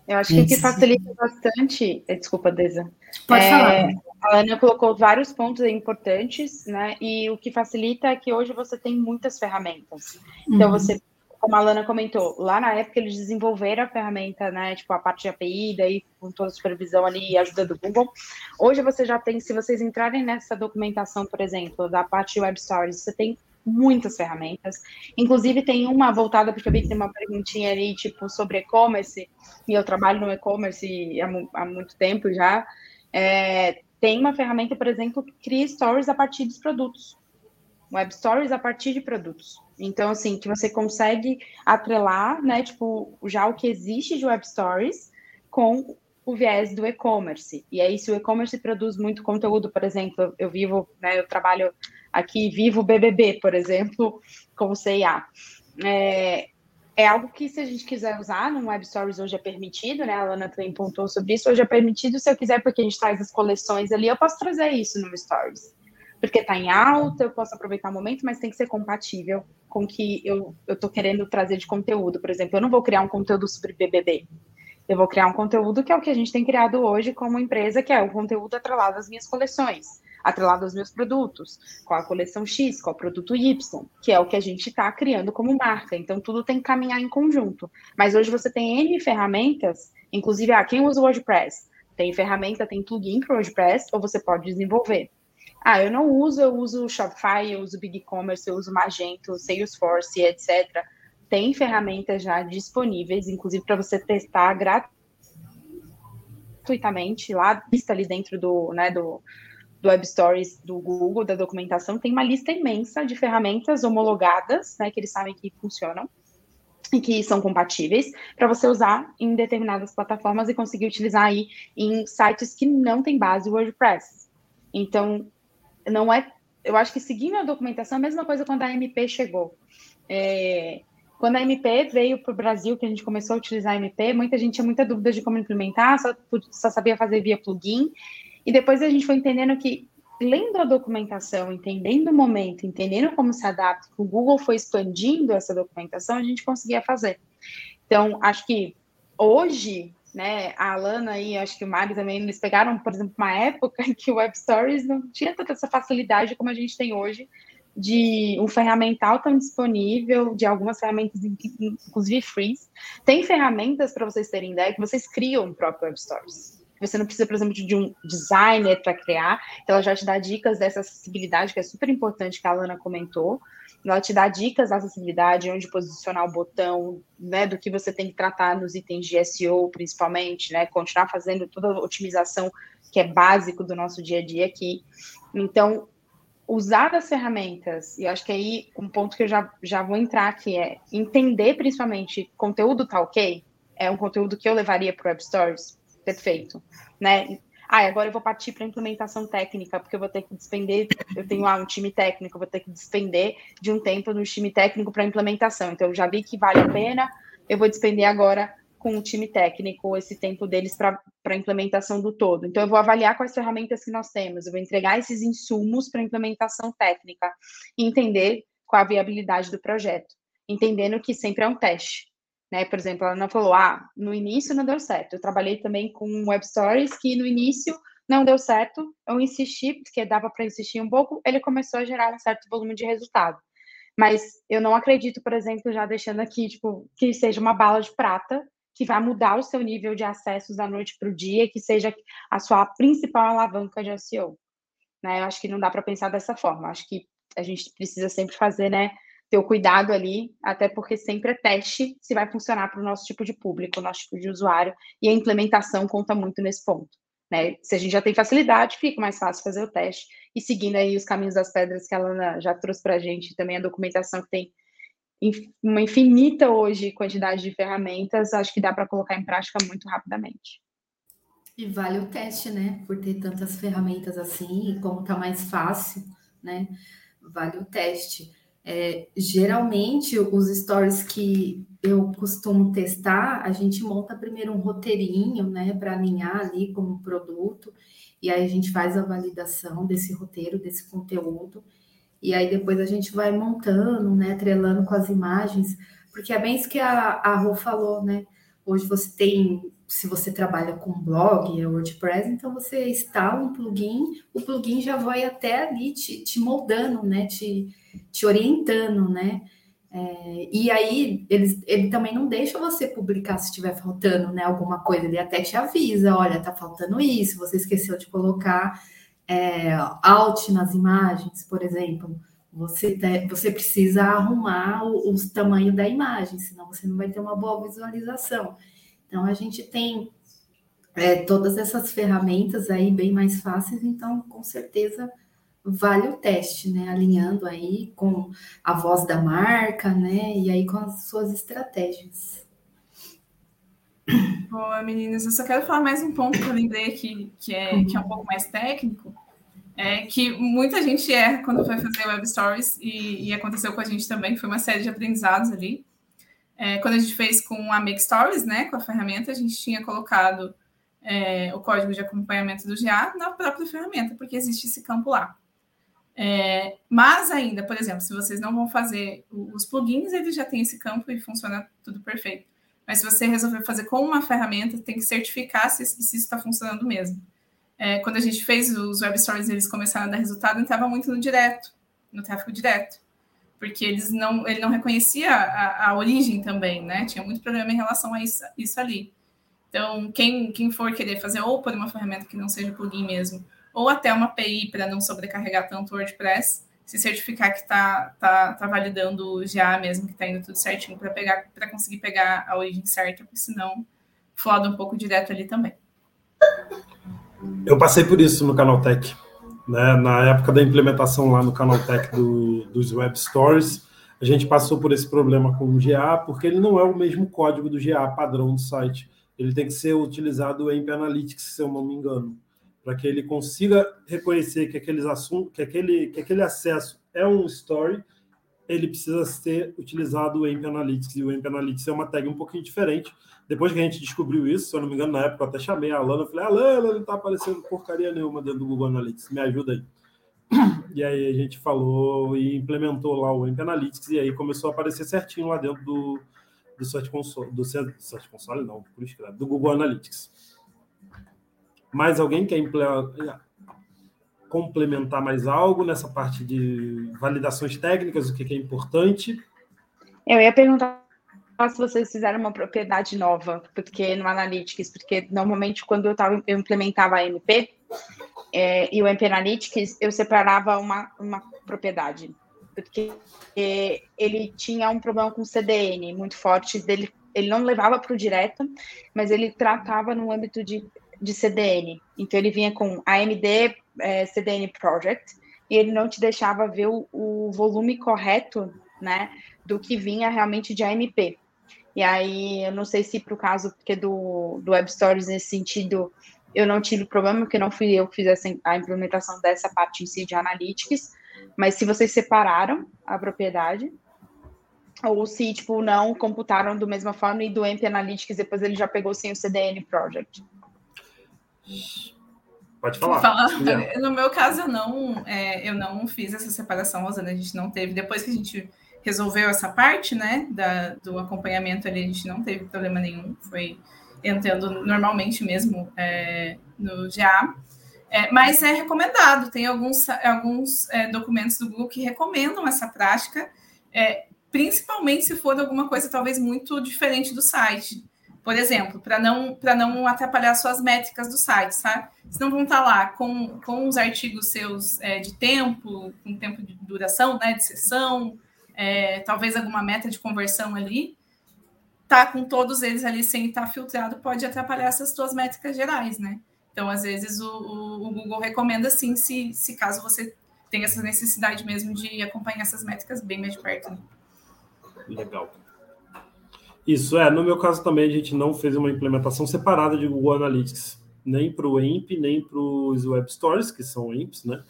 Eu acho que o que facilita bastante. Eh, desculpa, Deza. Pode é, falar. A Ana colocou vários pontos importantes, né? E o que facilita é que hoje você tem muitas ferramentas. Então, uhum. você, como a Lana comentou, lá na época eles desenvolveram a ferramenta, né? Tipo, a parte de API, daí com toda a supervisão ali e ajuda do Google. Hoje você já tem, se vocês entrarem nessa documentação, por exemplo, da parte de Web Stories, você tem muitas ferramentas. Inclusive, tem uma voltada, porque eu vi que tem uma perguntinha ali, tipo, sobre e-commerce, e eu trabalho no e-commerce há, há, muito tempo já. É, tem uma ferramenta, por exemplo, que cria stories a partir dos produtos. Web stories a partir de produtos. Então, assim, que você consegue atrelar, né, tipo, já o que existe de web stories com o viés do e-commerce. E aí, se o e-commerce produz muito conteúdo, por exemplo, eu vivo, né, eu trabalho aqui, vivo BBB, por exemplo, com o CIA. É, é algo que, se a gente quiser usar no Web Stories, hoje é permitido, né? A Lana também pontuou sobre isso. Hoje é permitido, se eu quiser, porque a gente traz as coleções ali, eu posso trazer isso no Stories. Porque está em alta, eu posso aproveitar o momento, mas tem que ser compatível com o que eu estou querendo trazer de conteúdo. Por exemplo, eu não vou criar um conteúdo sobre BBB. Eu vou criar um conteúdo que é o que a gente tem criado hoje como empresa, que é o conteúdo atrelado às minhas coleções, atrelado aos meus produtos, com a coleção X, com o produto Y, que é o que a gente está criando como marca. Então, tudo tem que caminhar em conjunto. Mas hoje você tem N ferramentas, inclusive, ah, quem usa o WordPress? Tem ferramenta, tem plugin para o WordPress, ou você pode desenvolver. Ah, eu não uso, eu uso Shopify, eu uso BigCommerce, eu uso Magento, Salesforce, etc tem ferramentas já disponíveis, inclusive para você testar gratuitamente lá, lista ali dentro do, né, do, do Web Stories do Google, da documentação, tem uma lista imensa de ferramentas homologadas, né, que eles sabem que funcionam e que são compatíveis para você usar em determinadas plataformas e conseguir utilizar aí em sites que não tem base WordPress. Então, não é, eu acho que seguindo a documentação, a mesma coisa quando a MP chegou. É, Quando a MP veio para o Brasil, que a gente começou a utilizar a MP, muita gente tinha muita dúvida de como implementar, só, só sabia fazer via plugin. E depois a gente foi entendendo que, lendo a documentação, entendendo o momento, entendendo como se adapta, o Google foi expandindo essa documentação, a gente conseguia fazer. Então, acho que hoje, né, a Alana e acho que o Mari também, eles pegaram, por exemplo, uma época que o Web Stories não tinha tanta essa facilidade como a gente tem hoje de um ferramental tão disponível, de algumas ferramentas, inclusive free. Tem ferramentas, para vocês terem ideia, que vocês criam o próprio Web Stories. Você não precisa, por exemplo, de um designer para criar, então ela já te dá dicas dessa acessibilidade, que é super importante, que a Alana comentou. Ela te dá dicas da acessibilidade, onde posicionar o botão, né, do que você tem que tratar nos itens de SEO, principalmente, né, continuar fazendo toda a otimização que é básico do nosso dia a dia aqui. Então, usar as ferramentas, e acho que aí um ponto que eu já, já vou entrar aqui é entender principalmente conteúdo tá ok, é um conteúdo que eu levaria para o Web Stories, perfeito, né? Ah, agora eu vou partir para implementação técnica, porque eu vou ter que despender, eu tenho ah, um time técnico, eu vou ter que despender de um tempo no time técnico para implementação. Então, eu já vi que vale a pena, eu vou despender agora com o time técnico esse tempo deles para a implementação do todo. Então, eu vou avaliar quais ferramentas que nós temos, eu vou entregar esses insumos para implementação técnica entender qual a viabilidade do projeto, entendendo que sempre é um teste. Né? Por exemplo, ela não falou, ah, no início não deu certo. Eu trabalhei também com web stories que no início não deu certo, eu insisti, porque dava para insistir um pouco, ele começou a gerar um certo volume de resultado. Mas eu não acredito, por exemplo, já deixando aqui, tipo, que seja uma bala de prata, que vai mudar o seu nível de acessos da noite para o dia, que seja a sua principal alavanca de SEO. Né? Eu acho que não dá para pensar dessa forma. Acho que a gente precisa sempre fazer, né, ter o cuidado ali, até porque sempre é teste se vai funcionar para o nosso tipo de público, nosso tipo de usuário, e a implementação conta muito nesse ponto. Né? Se a gente já tem facilidade, fica mais fácil fazer o teste. E seguindo aí os caminhos das pedras que a já trouxe para a gente, também a documentação que tem uma infinita hoje quantidade de ferramentas, acho que dá para colocar em prática muito rapidamente. E vale o teste, né? Por ter tantas ferramentas assim, e como tá mais fácil, né? Vale o teste. É, geralmente, os stories que eu costumo testar, a gente monta primeiro um roteirinho, né, para alinhar ali como produto, e aí a gente faz a validação desse roteiro, desse conteúdo, e aí depois a gente vai montando, né, trelando com as imagens, porque é bem isso que a, a Rô falou, né? Hoje você tem, se você trabalha com blog, é WordPress, então você instala um plugin, o plugin já vai até ali te, te moldando, né? Te, te orientando, né? É, e aí ele, ele também não deixa você publicar se estiver faltando né, alguma coisa, ele até te avisa, olha, tá faltando isso, você esqueceu de colocar é, alt nas imagens, por exemplo, você, te, você precisa arrumar o, o tamanho da imagem, senão você não vai ter uma boa visualização. Então, a gente tem é, todas essas ferramentas aí bem mais fáceis, então, com certeza, vale o teste, né? Alinhando aí com a voz da marca, né? E aí com as suas estratégias. Boa, meninas. Eu só quero falar mais um ponto que eu lembrei aqui, que é, que é um pouco mais técnico, é que muita gente erra quando vai fazer web stories, e, e aconteceu com a gente também, foi uma série de aprendizados ali. É, quando a gente fez com a Make Stories, né, com a ferramenta, a gente tinha colocado é, o código de acompanhamento do GA na própria ferramenta, porque existe esse campo lá. É, mas ainda, por exemplo, se vocês não vão fazer os plugins, ele já tem esse campo e funciona tudo perfeito. Mas se você resolver fazer com uma ferramenta, tem que certificar se, se isso está funcionando mesmo. É, quando a gente fez os web stories, eles começaram a dar resultado, entrava muito no direto, no tráfego direto, porque eles não, ele não reconhecia a, a origem também, né? Tinha muito problema em relação a isso, isso ali. Então, quem, quem for querer fazer ou por uma ferramenta que não seja plugin mesmo, ou até uma API para não sobrecarregar tanto o WordPress, se certificar que está tá, tá validando já mesmo, que está indo tudo certinho para pegar para conseguir pegar a origem certa, porque senão floda um pouco direto ali também. Eu passei por isso no Canaltech. Né? Na época da implementação lá no Canaltech do, dos Web Stories, a gente passou por esse problema com o GA, porque ele não é o mesmo código do GA padrão do site. Ele tem que ser utilizado em Analytics, se eu não me engano para que ele consiga reconhecer que aqueles assuntos, que aquele, que aquele acesso é um story ele precisa ser utilizado o Analytics, e o AMP Analytics é uma tag um pouquinho diferente. Depois que a gente descobriu isso, se eu não me engano, na época eu até chamei a Alana, falei, Alana, não está aparecendo porcaria nenhuma dentro do Google Analytics, me ajuda aí. E aí a gente falou e implementou lá o AMP Analytics, e aí começou a aparecer certinho lá dentro do, do Search Console, do Search Console não, por escrever, do Google Analytics. Mais alguém quer complementar mais algo nessa parte de validações técnicas, o que é importante? Eu ia perguntar se vocês fizeram uma propriedade nova, porque no Analytics, porque normalmente quando eu, tava, eu implementava a MP é, e o MP Analytics, eu separava uma, uma propriedade, porque ele tinha um problema com CDN muito forte, dele, ele não levava para o direto, mas ele tratava no âmbito de, de CDN. Então ele vinha com AMD é, CDN Project e ele não te deixava ver o, o volume correto, né, do que vinha realmente de AMP. E aí, eu não sei se para o caso porque do, do Web Stories nesse sentido eu não tive problema, porque não fui eu que fiz essa, a implementação dessa parte em si de Analytics, mas se vocês separaram a propriedade, ou se, tipo, não computaram da mesma forma e do AMP Analytics depois ele já pegou sem o CDN Project. Pode falar. falar. No meu caso, eu não, é, eu não fiz essa separação, Rosana, a gente não teve. Depois que a gente resolveu essa parte, né, da, do acompanhamento ali, a gente não teve problema nenhum, foi entrando normalmente mesmo é, no GA. É, mas é recomendado, tem alguns, alguns é, documentos do Google que recomendam essa prática, é, principalmente se for alguma coisa talvez muito diferente do site. Por exemplo, para não, não atrapalhar suas métricas do site, sabe? Senão vão estar tá lá com, com os artigos seus é, de tempo, com tempo de duração, né, de sessão, é, talvez alguma meta de conversão ali, tá com todos eles ali sem estar filtrado pode atrapalhar essas suas métricas gerais, né? Então, às vezes, o, o, o, Google recomenda sim, se, se caso você tenha essa necessidade mesmo de acompanhar essas métricas bem mais de perto. Né? Legal. Isso é, no meu caso também a gente não fez uma implementação separada de Google Analytics, nem para o AMP, nem para os Web Stories, que são AMPs, né?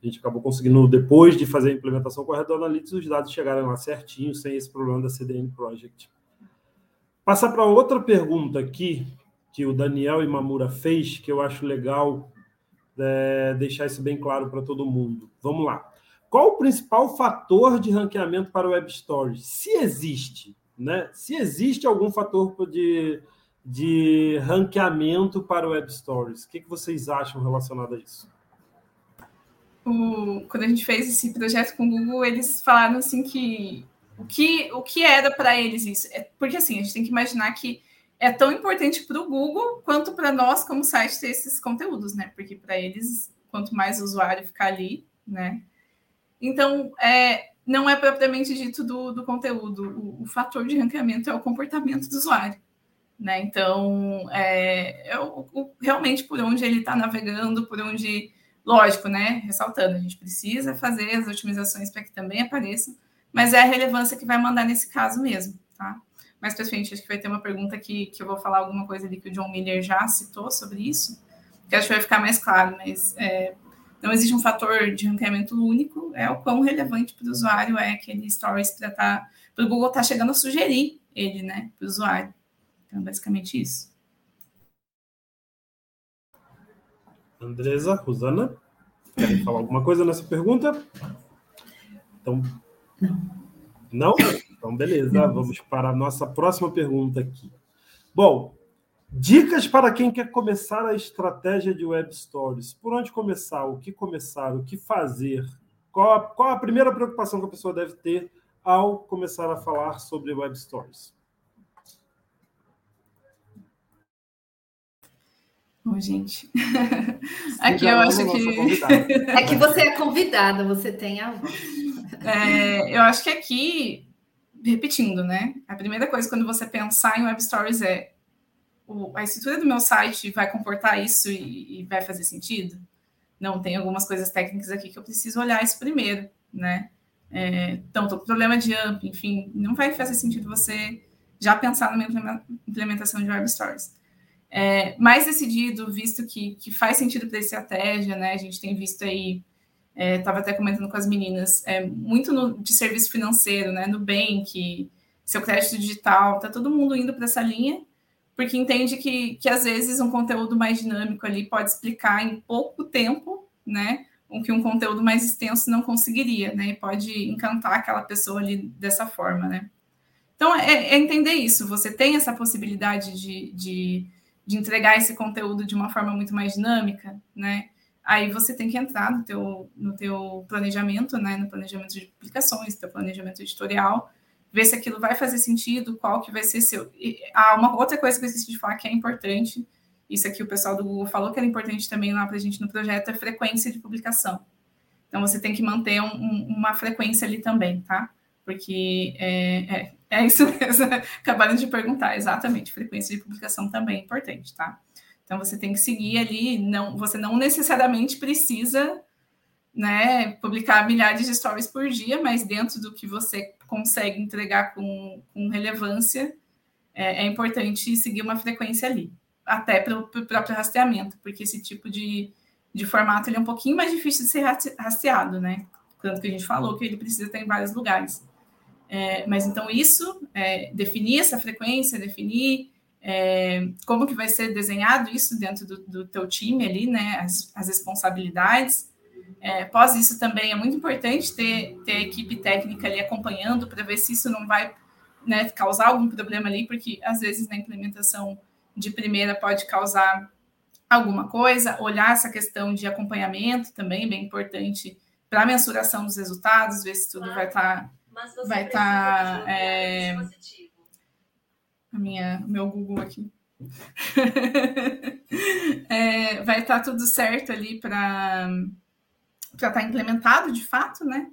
A gente acabou conseguindo, depois de fazer a implementação correta do Analytics, os dados chegaram lá certinho, sem esse problema da CDN Project. Passar para outra pergunta aqui, que o Daniel Imamura fez, que eu acho legal é, deixar isso bem claro para todo mundo. Vamos lá. Qual o principal fator de ranqueamento para o Web Stories? Se existe, né? Se existe algum fator de, de ranqueamento para o Web Stories, o que, que vocês acham relacionado a isso? o, quando a gente fez esse projeto com o Google, eles falaram assim que o que, o que era para eles isso? É, porque assim, a gente tem que imaginar que é tão importante para o Google quanto para nós, como site, ter esses conteúdos, né? Porque para eles, quanto mais o usuário ficar ali, né? Então, é, não é propriamente dito do, do conteúdo. O, o fator de ranqueamento é o comportamento do usuário. Né? Então, é, é o, o, realmente por onde ele está navegando, por onde Lógico, né? Ressaltando, a gente precisa fazer as otimizações para que também apareçam, mas é a relevância que vai mandar nesse caso mesmo, tá? Mais para frente, acho que vai ter uma pergunta que, que eu vou falar alguma coisa ali que o John Miller já citou sobre isso, que acho que vai ficar mais claro, mas é, não existe um fator de ranqueamento único, é o quão relevante para o usuário é aquele stories para tá, o Google estar tá chegando a sugerir ele, né, para o usuário. Então, basicamente isso. Andresa, Rosana, querem falar alguma coisa nessa pergunta? Então, não? Então, beleza. Vamos para a nossa próxima pergunta aqui. Bom, dicas para quem quer começar a estratégia de web stories. Por onde começar? O que começar? O que fazer? Qual a, qual a primeira preocupação que a pessoa deve ter ao começar a falar sobre web stories? Bom, gente. Aqui eu acho que. É que você é convidada, você tem a voz. É, eu acho que aqui, repetindo, né? A primeira coisa quando você pensar em web stories é o, a estrutura do meu site vai comportar isso e, e vai fazer sentido? Não, tem algumas coisas técnicas aqui que eu preciso olhar isso primeiro, né? É, então, tô com problema de AMP, enfim, não vai fazer sentido você já pensar numa implementação de web stories é, mais decidido, visto que, que faz sentido para a estratégia, né? A gente tem visto aí Estava é, até comentando com as meninas, é, muito no, de serviço financeiro, né? Nubank, seu crédito digital, tá todo mundo indo para essa linha, porque entende que, que às vezes um conteúdo mais dinâmico ali pode explicar em pouco tempo, né? O que um conteúdo mais extenso não conseguiria, né? E pode encantar aquela pessoa ali dessa forma, né? Então, é, é entender isso. Você tem essa possibilidade de, de, de, entregar esse conteúdo de uma forma muito mais dinâmica, né? Aí você tem que entrar no teu, no teu planejamento, né? No planejamento de publicações, teu planejamento editorial, ver se aquilo vai fazer sentido, qual que vai ser seu... E, ah, uma outra coisa que eu esqueci de falar que é importante, isso aqui o pessoal do Google falou que era importante também lá para a gente no projeto, é frequência de publicação. Então, você tem que manter um, um, uma frequência ali também, tá? Porque é, é, é isso mesmo, acabaram de perguntar, exatamente, frequência de publicação também é importante, tá? Então você tem que seguir ali, não, você não necessariamente precisa né, publicar milhares de stories por dia, mas dentro do que você consegue entregar com, com relevância, é, é, importante seguir uma frequência ali, até para o próprio rastreamento, porque esse tipo de, de formato ele é um pouquinho mais difícil de ser rastreado, né? Tanto que a gente falou que ele precisa estar em vários lugares. É, mas então isso, é, definir essa frequência, definir é, como que vai ser desenhado isso dentro do, do teu time ali, né? As, as responsabilidades. É, pós isso também é muito importante ter, ter equipe técnica ali acompanhando para ver se isso não vai né, causar algum problema ali, porque às vezes na implementação de primeira pode causar alguma coisa, olhar essa questão de acompanhamento também, bem importante para a mensuração dos resultados, ver se tudo vai estar tá vai estar tá, é, a minha meu Google aqui. É, vai estar tá tudo certo ali para para estar tá implementado de fato, né?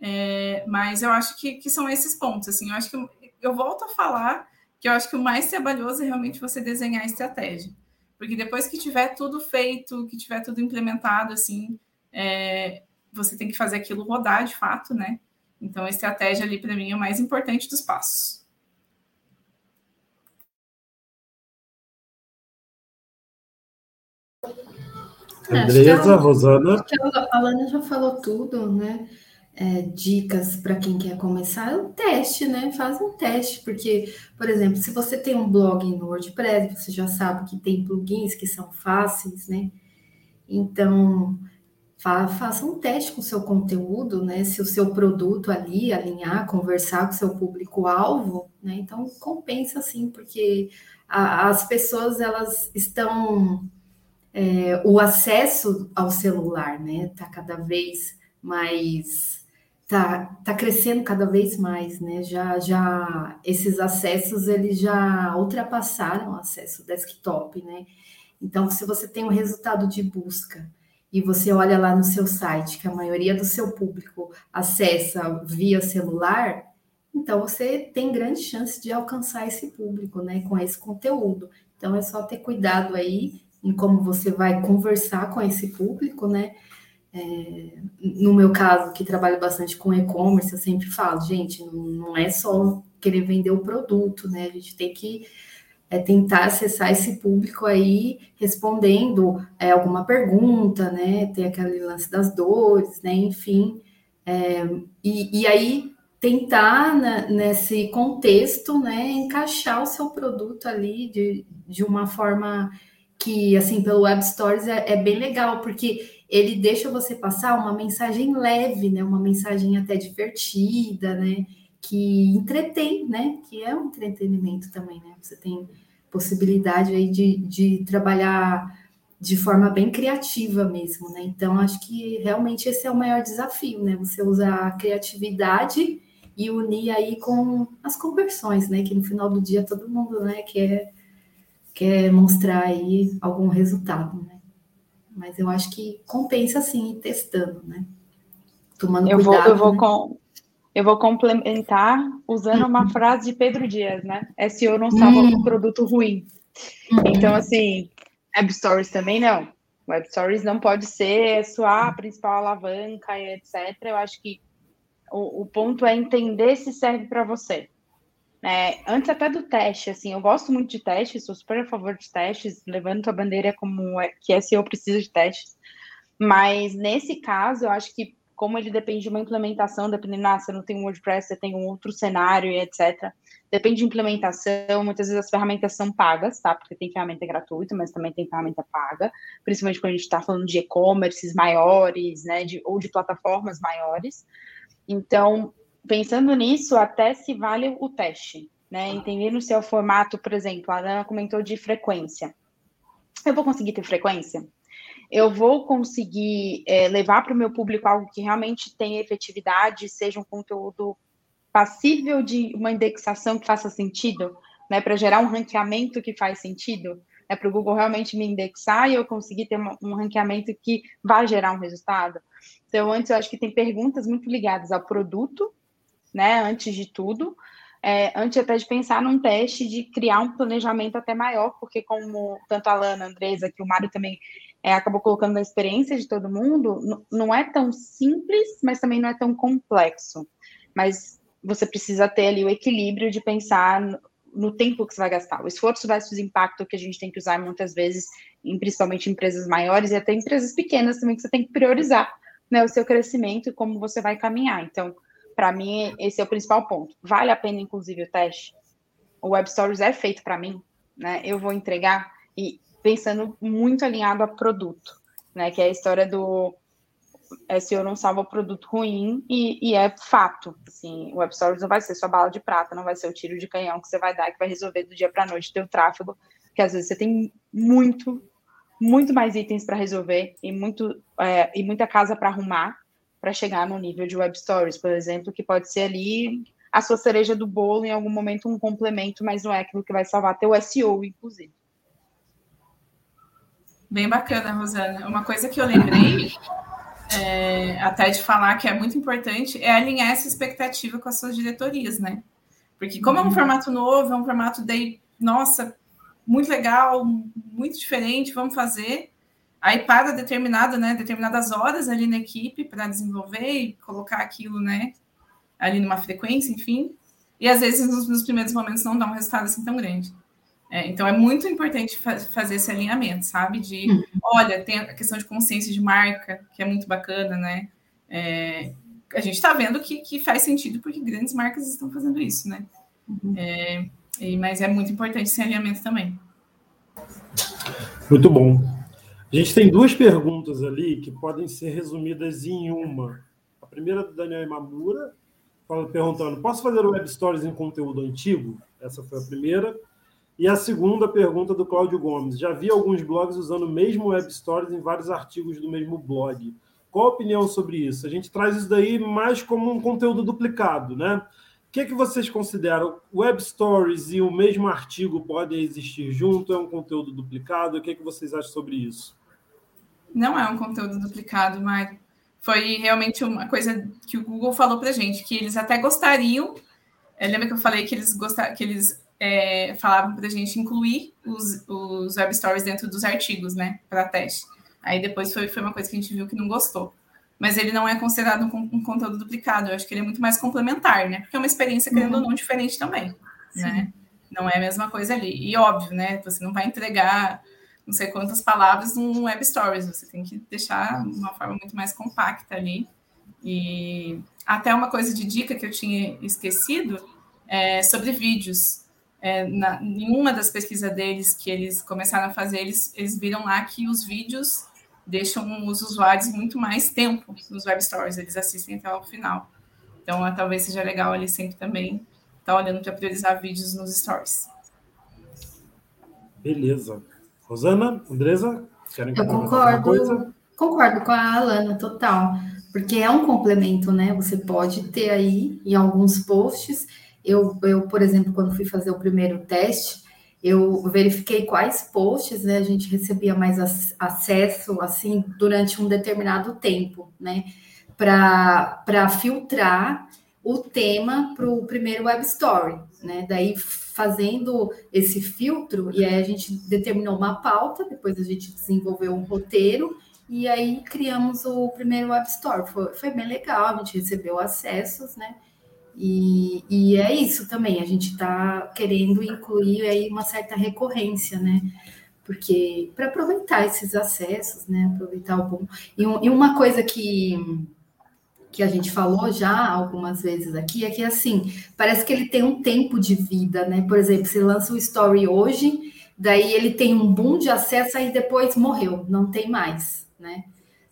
É, mas eu acho que, que são esses pontos. Assim, eu acho que eu, eu volto a falar que eu acho que o mais trabalhoso é realmente você desenhar a estratégia, porque depois que tiver tudo feito, que tiver tudo implementado, assim, é, você tem que fazer aquilo rodar de fato, né? Então, a estratégia ali, para mim, é o mais importante dos passos. Andresa, a, Rosana. A Alana já falou tudo, né? É, dicas para quem quer começar, é um teste, né? Faz um teste, porque, por exemplo, se você tem um blog no WordPress, você já sabe que tem plugins que são fáceis, né? Então, faça um teste com o seu conteúdo, né? Se o seu produto ali alinhar, conversar com o seu público-alvo, né? Então compensa sim, porque a, as pessoas elas estão é, o acesso ao celular, né? Tá cada vez mais tá, tá crescendo cada vez mais, né? Já, já esses acessos eles já ultrapassaram o acesso desktop, né? Então, se você tem um resultado de busca e você olha lá no seu site que a maioria do seu público acessa via celular, então você tem grande chance de alcançar esse público, né, com esse conteúdo. Então é só ter cuidado aí em como você vai conversar com esse público, né? É, no meu caso, que trabalho bastante com e-commerce, eu sempre falo, gente, não, é só querer vender o produto, né? A gente tem que é tentar acessar esse público aí respondendo é, alguma pergunta, né? Tem aquele lance das dores, né? Enfim, é, e, e, aí tentar na, nesse contexto, né? Encaixar o seu produto ali de, de uma forma que, assim, pelo Web Stories é, é bem legal, porque ele deixa você passar uma mensagem leve, né? Uma mensagem até divertida, né? que entretém, né? Que é um entretenimento também, né? Você tem possibilidade aí de, de trabalhar de forma bem criativa mesmo, né? Então, acho que realmente esse é o maior desafio, né? Você usar a criatividade e unir aí com as conversões, né? Que no final do dia todo mundo, né, quer, quer mostrar aí algum resultado, né? Mas eu acho que compensa, sim, testando, né? Tomando eu cuidado. Vou, eu vou né? com eu vou complementar usando uma uhum. frase de Pedro Dias, né? SEO não salva um produto ruim. Uhum. Então, assim, Web Stories também não. Web Stories não pode ser sua principal alavanca etc. Eu acho que o, o ponto é entender se serve para você. É, antes até do teste, assim, eu gosto muito de testes, sou super a favor de testes, levando a bandeira como é, que SEO precisa de testes. Mas nesse caso, eu acho que como ele depende de uma implementação, dependendo, ah, você não tem um WordPress, você tem um outro cenário e etc. Depende de implementação, muitas vezes as ferramentas são pagas, tá? Porque tem ferramenta gratuita, mas também tem ferramenta paga, principalmente quando a gente está falando de e-commerces maiores, né, de, ou de plataformas maiores. Então, pensando nisso, até se vale o teste, né? Entender no seu formato, por exemplo, a Ana comentou de frequência. Eu vou conseguir ter frequência? eu vou conseguir é, levar para o meu público algo que realmente tenha efetividade, seja um conteúdo passível de uma indexação que faça sentido, né, para gerar um ranqueamento que faz sentido, né, para o Google realmente me indexar e eu conseguir ter um ranqueamento que vai gerar um resultado. Então, antes eu acho que tem perguntas muito ligadas ao produto, né, antes de tudo, é, antes até de pensar num teste de criar um planejamento até maior, porque como tanto a Lana, a Andresa, que o Mário também é, acabou colocando na experiência de todo mundo, não é tão simples, mas também não é tão complexo. Mas você precisa ter ali o equilíbrio de pensar no, tempo que você vai gastar. O esforço versus impacto que a gente tem que usar muitas vezes, em, principalmente em empresas maiores e até empresas pequenas também, que você tem que priorizar né, o seu crescimento e como você vai caminhar. Então, para mim, esse é o principal ponto. Vale a pena, inclusive, o teste? O Web Stories é feito para mim, né? Eu vou entregar e pensando muito alinhado a produto, né? Que é a história do SEO não salva o produto ruim e, e, é fato. Assim, o Web Stories não vai ser sua bala de prata, não vai ser o tiro de canhão que você vai dar que vai resolver do dia para noite teu tráfego, que às vezes você tem muito, muito mais itens para resolver e muito é, e muita casa para arrumar para chegar no nível de Web Stories, por exemplo, que pode ser ali a sua cereja do bolo em algum momento um complemento, mas não é aquilo que vai salvar teu SEO, inclusive. Bem bacana, Rosana. Uma coisa que eu lembrei, é, até de falar que é muito importante, é alinhar essa expectativa com as suas diretorias, né? Porque como é um uhum. formato novo, é um formato de, nossa, muito legal, muito diferente, vamos fazer. Aí para determinada, né, determinadas horas ali na equipe para desenvolver e colocar aquilo, né, ali numa frequência, enfim. E às vezes nos, nos primeiros momentos não dá um resultado assim tão grande. É, então é muito importante fa fazer esse alinhamento, sabe? De, uhum. olha, tem a questão de consciência de marca, que é muito bacana, né? É, a gente está vendo que, que faz sentido porque grandes marcas estão fazendo isso, né? Uhum. É, e, mas é muito importante esse alinhamento também. Muito bom. A gente tem duas perguntas ali que podem ser resumidas em uma. A primeira do Daniel Imamura, perguntando: posso fazer web stories em conteúdo antigo? Essa foi a primeira. E a segunda pergunta do Cláudio Gomes. Já vi alguns blogs usando o mesmo web stories em vários artigos do mesmo blog. Qual a opinião sobre isso? A gente traz isso daí mais como um conteúdo duplicado, né? O que, é que vocês consideram? Web stories e o mesmo artigo podem existir junto? É um conteúdo duplicado? O que, é que vocês acham sobre isso? Não é um conteúdo duplicado, Mário. Foi realmente uma coisa que o Google falou para gente, que eles até gostariam. Lembra que eu falei que eles gostar, que eles é, falavam para a gente incluir os, os web stories dentro dos artigos, né, para teste. Aí depois foi, foi uma coisa que a gente viu que não gostou. Mas ele não é considerado um, um conteúdo duplicado, eu acho que ele é muito mais complementar, né? Porque é uma experiência, querendo uhum. ou não, diferente também, Sim. né? Não é a mesma coisa ali. E óbvio, né? Você não vai entregar não sei quantas palavras num web stories, você tem que deixar uma forma muito mais compacta ali. E até uma coisa de dica que eu tinha esquecido é sobre vídeos é, na, em uma das pesquisas deles que eles começaram a fazer, eles, eles viram lá que os vídeos deixam os usuários muito mais tempo nos web stories, eles assistem até o final. Então, é, talvez seja legal ali sempre também estar tá olhando para priorizar vídeos nos stories. Beleza. Rosana, Andresa, querem Eu concordo, concordo com a Alana, total. Porque é um complemento, né? Você pode ter aí em alguns posts eu, eu, por exemplo, quando fui fazer o primeiro teste, eu verifiquei quais posts né, a gente recebia mais acesso assim durante um determinado tempo, né? Para filtrar o tema para o primeiro web story, né? Daí fazendo esse filtro, e aí a gente determinou uma pauta, depois a gente desenvolveu um roteiro, e aí criamos o primeiro web story. Foi, foi bem legal, a gente recebeu acessos, né? E, e é isso também, a gente está querendo incluir aí uma certa recorrência, né? porque para aproveitar esses acessos, né? Aproveitar o bom. E, e, uma coisa que, que a gente falou já algumas vezes aqui é que assim parece que ele tem um tempo de vida, né? Por exemplo, se lança o story hoje, daí ele tem um boom de acesso e depois morreu, não tem mais, né?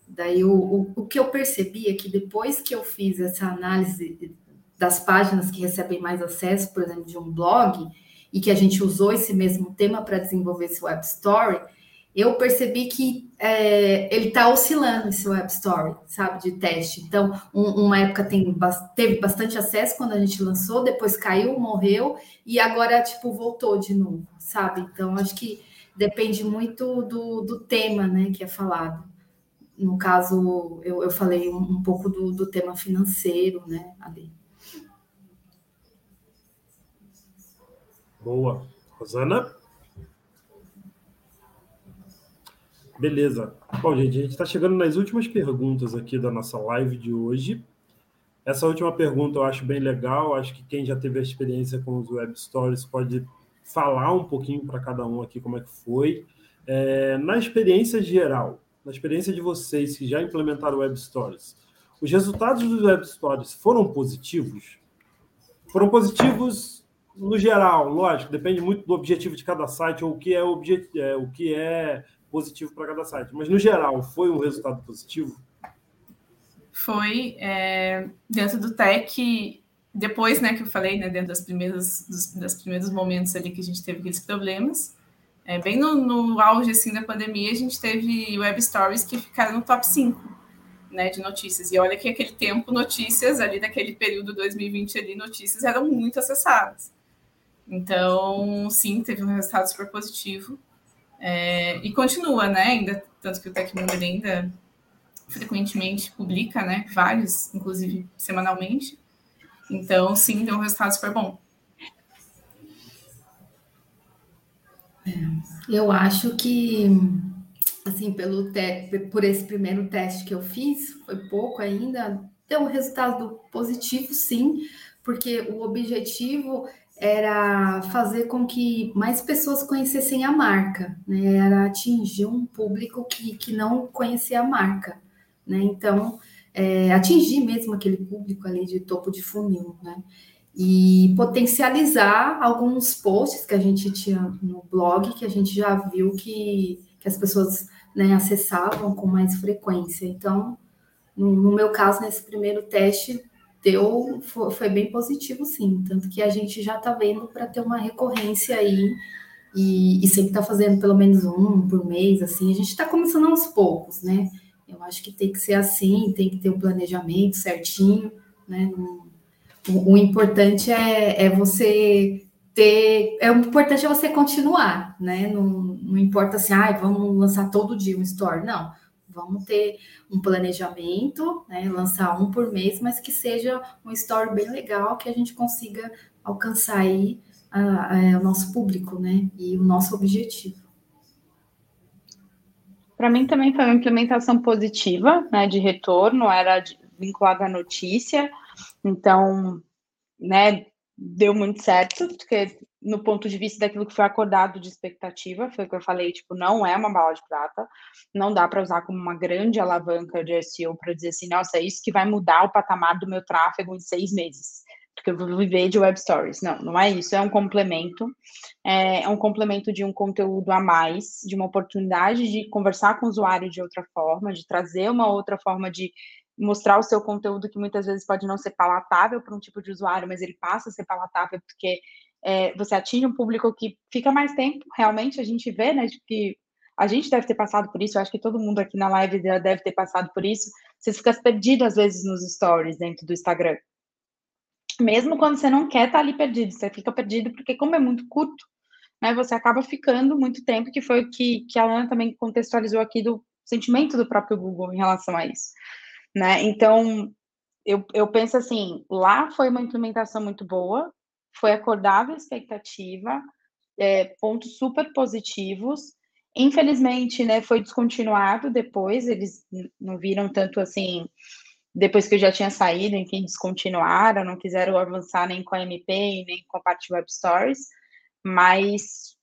Daí o, o, o que eu percebi é que depois que eu fiz essa análise das páginas que recebem mais acesso, por exemplo, de um blog, e que a gente usou esse mesmo tema para desenvolver esse web story, eu percebi que é, ele está oscilando esse web story, sabe, de teste. Então, um, uma época tem, teve bastante acesso quando a gente lançou, depois caiu, morreu, e agora, tipo, voltou de novo, sabe? Então, acho que depende muito do, do tema, né, que é falado. No caso, eu, eu falei um, um pouco do, do tema financeiro, né, ali. Boa. Rosana? Beleza. Bom, gente, a gente está chegando nas últimas perguntas aqui da nossa live de hoje. Essa última pergunta eu acho bem legal. Acho que quem já teve a experiência com os web stories pode falar um pouquinho para cada um aqui como é que foi. É, na experiência geral, na experiência de vocês que já implementaram web stories, os resultados dos web stories foram positivos? Foram positivos no geral, lógico, depende muito do objetivo de cada site ou o que é. É, o que é positivo para cada site. Mas no geral, foi um resultado positivo? Foi é, dentro do tech, depois, né, que eu falei, né, dentro das primeiras, dos das primeiros momentos ali que a gente teve aqueles problemas, é, bem no, no auge assim da pandemia, a gente teve web stories que ficaram no top 5 né, de notícias. E olha que aquele tempo, notícias ali daquele período 2020 ali, notícias eram muito acessadas. Então, sim, teve um resultado super positivo. É, e continua, né? Ainda, tanto que o Tecmundo ainda frequentemente publica, né? Vários, inclusive semanalmente. Então, sim, deu um resultado super bom. É, eu acho que, assim, pelo por esse primeiro teste que eu fiz, foi pouco ainda, deu um resultado positivo, sim, porque o objetivo era fazer com que mais pessoas conhecessem a marca, né? Era atingir um público que, que não conhecia a marca, né? Então, é, atingir mesmo aquele público ali de topo de funil, né? E potencializar alguns posts que a gente tinha no blog, que a gente já viu que, que as pessoas né, acessavam com mais frequência. Então, no, no meu caso, nesse primeiro teste, deu foi, bem positivo, sim. Tanto que a gente já está vendo para ter uma recorrência aí e, e sempre está fazendo pelo menos um por mês, assim. A gente está começando aos poucos, né? Eu acho que tem que ser assim, tem que ter um planejamento certinho, né? O, o importante é, é você ter. É, o importante é você continuar, né? Não, não importa assim, ah, vamos lançar todo dia um store. Não Vamos ter um planejamento, né, lançar um por mês, mas que seja um story bem legal, que a gente consiga alcançar aí a, a, o nosso público, né, e o nosso objetivo. Para mim também foi uma implementação positiva, né, de retorno, era vinculada à notícia, então, né, deu muito certo, porque no ponto de vista daquilo que foi acordado de expectativa, foi o que eu falei, tipo, não é uma bala de prata, não dá para usar como uma grande alavanca de SEO para dizer assim, nossa, é isso que vai mudar o patamar do meu tráfego em seis meses, porque eu vou viver de web stories. Não, não é isso, é um complemento, é, é um complemento de um conteúdo a mais, de uma oportunidade de conversar com o usuário de outra forma, de trazer uma outra forma de mostrar o seu conteúdo que muitas vezes pode não ser palatável para um tipo de usuário, mas ele passa a ser palatável porque é, você atinge um público que fica mais tempo, realmente a gente vê, né, que a gente deve ter passado por isso, eu acho que todo mundo aqui na live já deve ter passado por isso, você fica perdido às vezes nos stories dentro do Instagram. Mesmo quando você não quer estar tá ali perdido, você fica perdido porque como é muito curto, né, você acaba ficando muito tempo, que foi o que, que a Ana também contextualizou aqui do sentimento do próprio Google em relação a isso né? Então, eu, eu penso assim, lá foi uma implementação muito boa, foi acordável a expectativa, é, pontos super positivos. Infelizmente, né, foi descontinuado depois, eles não viram tanto assim, depois que eu já tinha saído, enfim, descontinuaram, não quiseram avançar nem com a MP, nem com a parte Web Stories, mas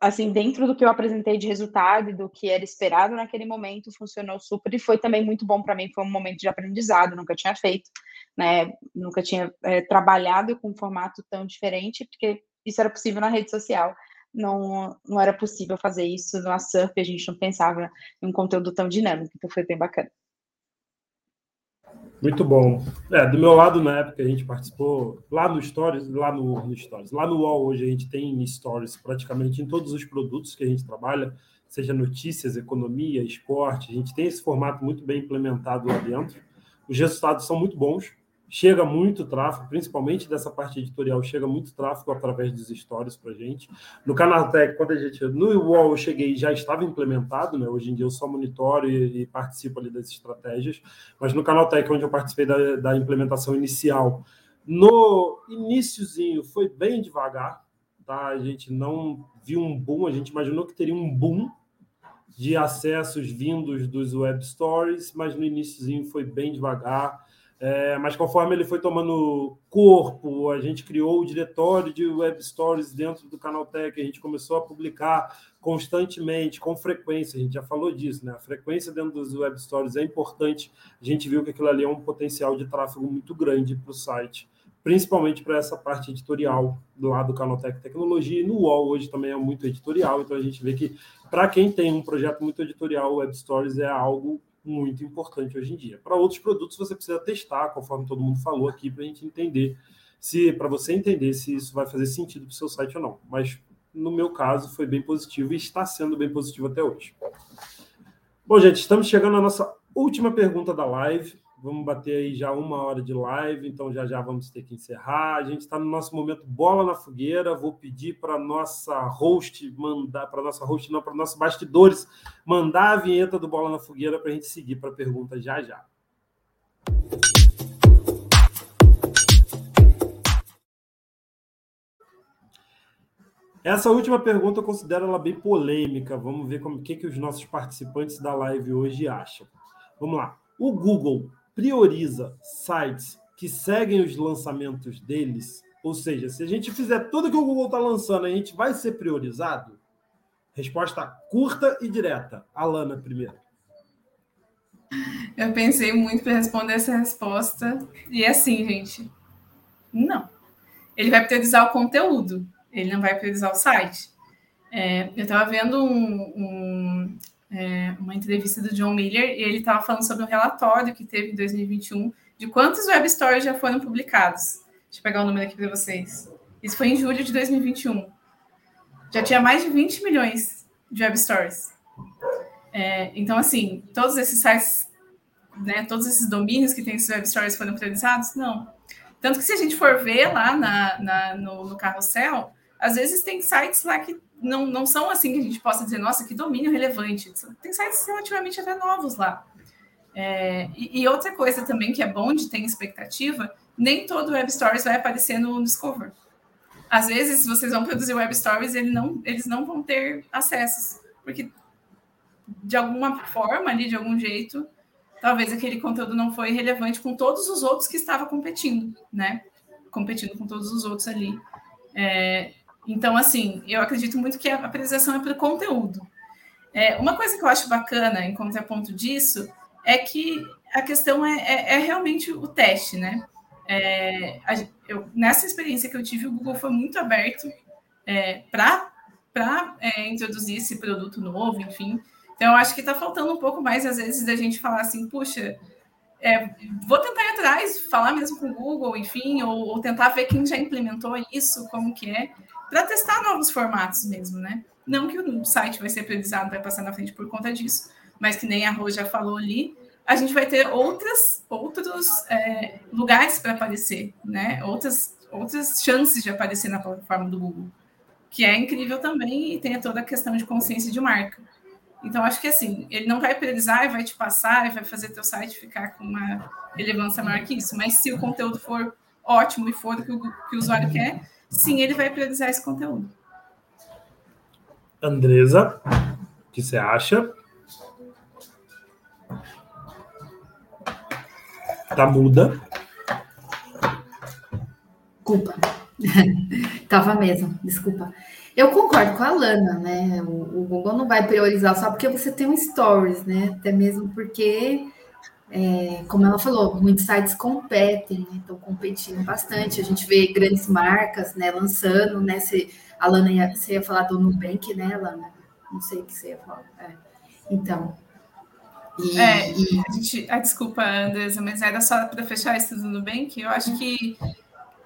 assim, dentro do que eu apresentei de resultado e do que era esperado naquele momento, funcionou super e foi também muito bom para mim. Foi um momento de aprendizado, nunca tinha feito, né? Nunca tinha é, trabalhado com um formato tão diferente, porque isso era possível na rede social. Não, não era possível fazer isso no Surf, a gente não pensava em um conteúdo tão dinâmico, então foi bem bacana. Muito bom. É, do meu lado, na época, a gente participou lá no Stories, lá no, no Stories, lá no UOL hoje a gente tem Stories praticamente em todos os produtos que a gente trabalha, seja notícias, economia, esporte, a gente tem esse formato muito bem implementado lá dentro. Os resultados são muito bons chega muito tráfego, principalmente dessa parte editorial, chega muito tráfego através dos stories para gente. No Canaltech, quando a gente no UOL eu cheguei, já estava implementado, né? Hoje em dia eu só monitoro e, e participo ali das estratégias, mas no Canaltech, onde eu participei da, da implementação inicial, no iníciozinho foi bem devagar, tá? A gente não viu um boom, a gente imaginou que teria um boom de acessos vindos dos web stories, mas no iníciozinho foi bem devagar é, mas conforme ele foi tomando corpo, a gente criou o diretório de web stories dentro do Canaltech, a gente começou a publicar constantemente, com frequência, a gente já falou disso, né? A frequência dentro dos web stories é importante. A gente viu que aquilo ali é um potencial de tráfego muito grande para o site, principalmente para essa parte editorial do lado do Canaltech Tecnologia. E no UOL hoje também é muito editorial, então a gente vê que para quem tem um projeto muito editorial, web stories é algo muito importante hoje em dia. Para outros produtos, você precisa testar, conforme todo mundo falou aqui, para a gente entender se, para você entender se isso vai fazer sentido para o seu site ou não. Mas no meu caso, foi bem positivo e está sendo bem positivo até hoje. Bom, gente, estamos chegando à nossa última pergunta da live. Vamos bater aí já uma hora de live, então já já vamos ter que encerrar. A gente está no nosso momento bola na fogueira. Vou pedir para nossa host mandar, para nossa host não, para nossos bastidores mandar a vinheta do bola na fogueira para a gente seguir para a pergunta já já. Essa última pergunta eu considero ela bem polêmica. Vamos ver como que, que os nossos participantes da live hoje acham. Vamos lá. O Google prioriza sites que seguem os lançamentos deles, ou seja, se a gente fizer tudo que o Google está lançando, a gente vai ser priorizado? Resposta curta e direta. Alana, primeiro. Eu pensei muito para responder essa resposta. E é assim, gente, não. Ele vai priorizar o conteúdo, ele não vai priorizar o site. É, eu estava vendo um, um, é, uma entrevista do John Miller e ele estava falando sobre um relatório que teve em 2021 de quantos web stories já foram publicados. Deixa eu pegar o número aqui para vocês. Isso foi em julho de 2021. Já tinha mais de 20 milhões de web stories. É, então, assim, todos esses sites, né, todos esses domínios que têm esses web stories foram priorizados? Não. Tanto que se a gente for ver lá na, na no, no carrossel, às vezes tem sites lá que não, não são assim que a gente possa dizer, nossa, que domínio relevante. Tem sites relativamente até novos lá. É, e, e, outra coisa também que é bom de ter expectativa, nem todo Web Stories vai aparecer no Discover. Às vezes, vocês vão produzir Web Stories, ele não, eles não vão ter acessos, porque de alguma forma ali, de algum jeito, talvez aquele conteúdo não foi relevante com todos os outros que estava competindo, né? Competindo com todos os outros ali. É, então, assim, eu acredito muito que a apresentação é para o conteúdo. É, uma coisa que eu acho bacana em contraponto disso é que a questão é, é, é realmente o teste, né? É, a, eu, nessa experiência que eu tive, o Google foi muito aberto é, para é, introduzir esse produto novo, enfim. Então, eu acho que está faltando um pouco mais, às vezes, da gente falar assim, puxa, é, vou tentar ir atrás, falar mesmo com o Google, enfim, ou, ou, tentar ver quem já implementou isso, como que é para testar novos formatos mesmo, né? Não que o site vai ser priorizado, vai passar na frente por conta disso, mas que nem a Rô já falou ali, a gente vai ter outras, outros é, lugares para aparecer, né? Outras, outras chances de aparecer na plataforma do Google, que é incrível também e tem toda a questão de consciência de marca. Então, acho que assim, ele não vai priorizar e vai te passar e vai fazer teu site ficar com uma relevância maior que isso. Mas se o conteúdo for ótimo e for o que o, que o usuário quer, sim, ele vai priorizar esse conteúdo. Andresa, o que você acha? Tá muda. Desculpa. Tava mesmo, desculpa. Eu concordo com a Lana, né? O, o, Google não vai priorizar só porque você tem um stories, né? Até mesmo porque, é, como ela falou, muitos sites competem, né? estão competindo bastante. A gente vê grandes marcas, né? Lançando, né? Se, a Lana ia, você ia falar do Nubank, né, Lana? Não sei o que você ia falar. É. Então. E, é, e... A gente, ah, desculpa, Andresa, mas era só para fechar isso do Nubank. Eu acho que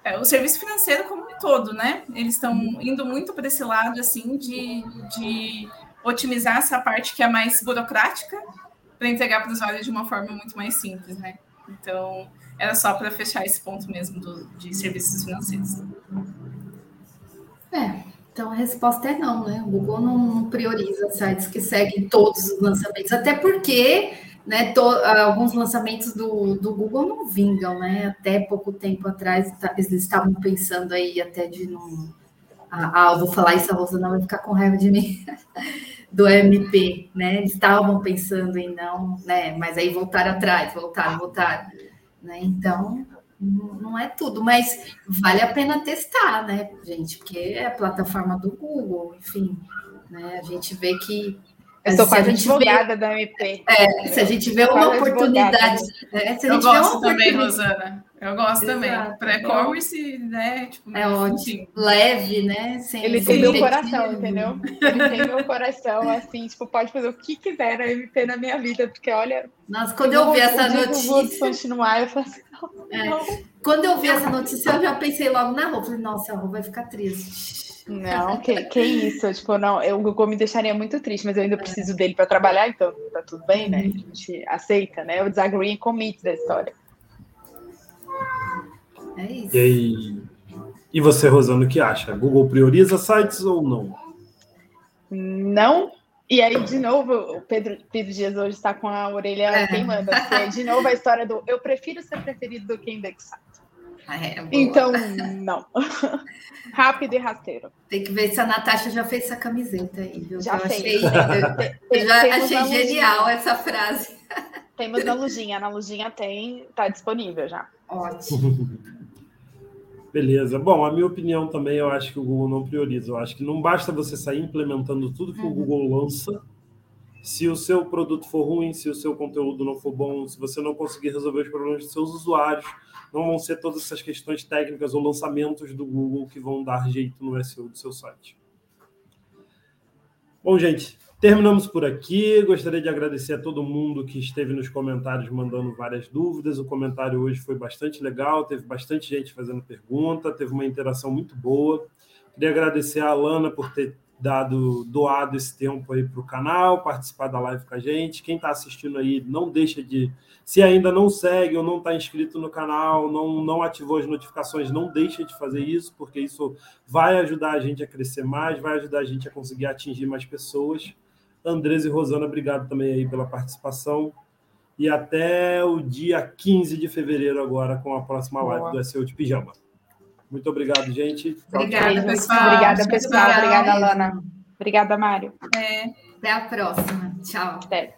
é, o serviço financeiro como um todo, né? Eles estão indo muito para esse lado assim de, de otimizar essa parte que é mais burocrática para entregar para o usuário de uma forma muito mais simples, né? Então, era só para fechar esse ponto mesmo do, de serviços financeiros. É, então a resposta é não, né? O Google não prioriza sites que seguem todos os lançamentos, até porque né, to, alguns lançamentos do, do Google não vingam, né? Até pouco tempo atrás tá, eles estavam pensando aí até de não. Ah, ah, eu vou falar isso, a Rosana vai ficar com raiva de mim. do MP, né? Eles estavam pensando em não, né? Mas aí voltaram atrás, voltaram, voltaram. Né? Então, não é tudo, mas vale a pena testar, né, gente? Porque é a plataforma do Google, enfim, né? A gente vê que eu sou quase advogada vê, da MP. É, se a gente vê uma oportunidade. É, se a gente eu gosto também, Rosana. Eu gosto Exato. também. Para e-commerce, né? Tipo, é ótimo. Leve, né? Sem, ele tem meu coração, entendeu? Ele tem meu coração, assim, tipo, pode fazer o que quiser na MP na minha vida, porque olha. Nossa, quando eu, vi essa notícia. Vou continuar, eu falo assim, é. Quando eu vi essa notícia, eu já pensei logo na roupa. Falei, nossa, a roupa vai ficar triste. Não, que, que isso, tipo, não, eu, o Google me deixaria muito triste, mas eu ainda preciso dele para trabalhar, então tá tudo bem, né? A gente aceita, né? O desagree commit da história. É isso. E, aí, e você, Rosana, o que acha? Google prioriza sites ou não? Não. E aí, de novo, o Pedro, Pedro Dias hoje está com a orelha é. queimando, porque de novo a história do eu prefiro ser preferido do que indexado. Ah, é, então, não. Rápido e rasteiro. Tem que ver se a Natasha já fez essa camiseta aí, viu? Já eu fez. Achei, eu já achei genial essa frase. Temos na Lujinha. Na Lujinha tem, tá disponível já. Ótimo. Beleza. Bom, a minha opinião também, eu acho que o Google não prioriza. Eu acho que não basta você sair implementando tudo que uhum. o Google lança. Se o seu produto for ruim, se o seu conteúdo não for bom, se você não conseguir resolver os problemas dos seus usuários, não vão ser todas essas questões técnicas ou lançamentos do Google que vão dar jeito no SEO do seu site. Bom, gente, terminamos por aqui. Gostaria de agradecer a todo mundo que esteve nos comentários mandando várias dúvidas. O comentário hoje foi bastante legal, teve bastante gente fazendo pergunta, teve uma interação muito boa. Queria agradecer a Alana por ter dado doado esse tempo aí para o canal, participar da live com a gente. Quem está assistindo aí, não deixa de. Se ainda não segue ou não está inscrito no canal, não, não ativou as notificações, não deixa de fazer isso, porque isso vai ajudar a gente a crescer mais, vai ajudar a gente a conseguir atingir mais pessoas. Andres e Rosana, obrigado também aí pela participação. E até o dia 15 de fevereiro agora com a próxima live Boa. do SEO de Pijama. Muito obrigado, gente. Obrigada, pessoal. Obrigada, pessoal. Obrigada, Lana. Obrigada, Mário. É. Até a próxima. Tchau. Até.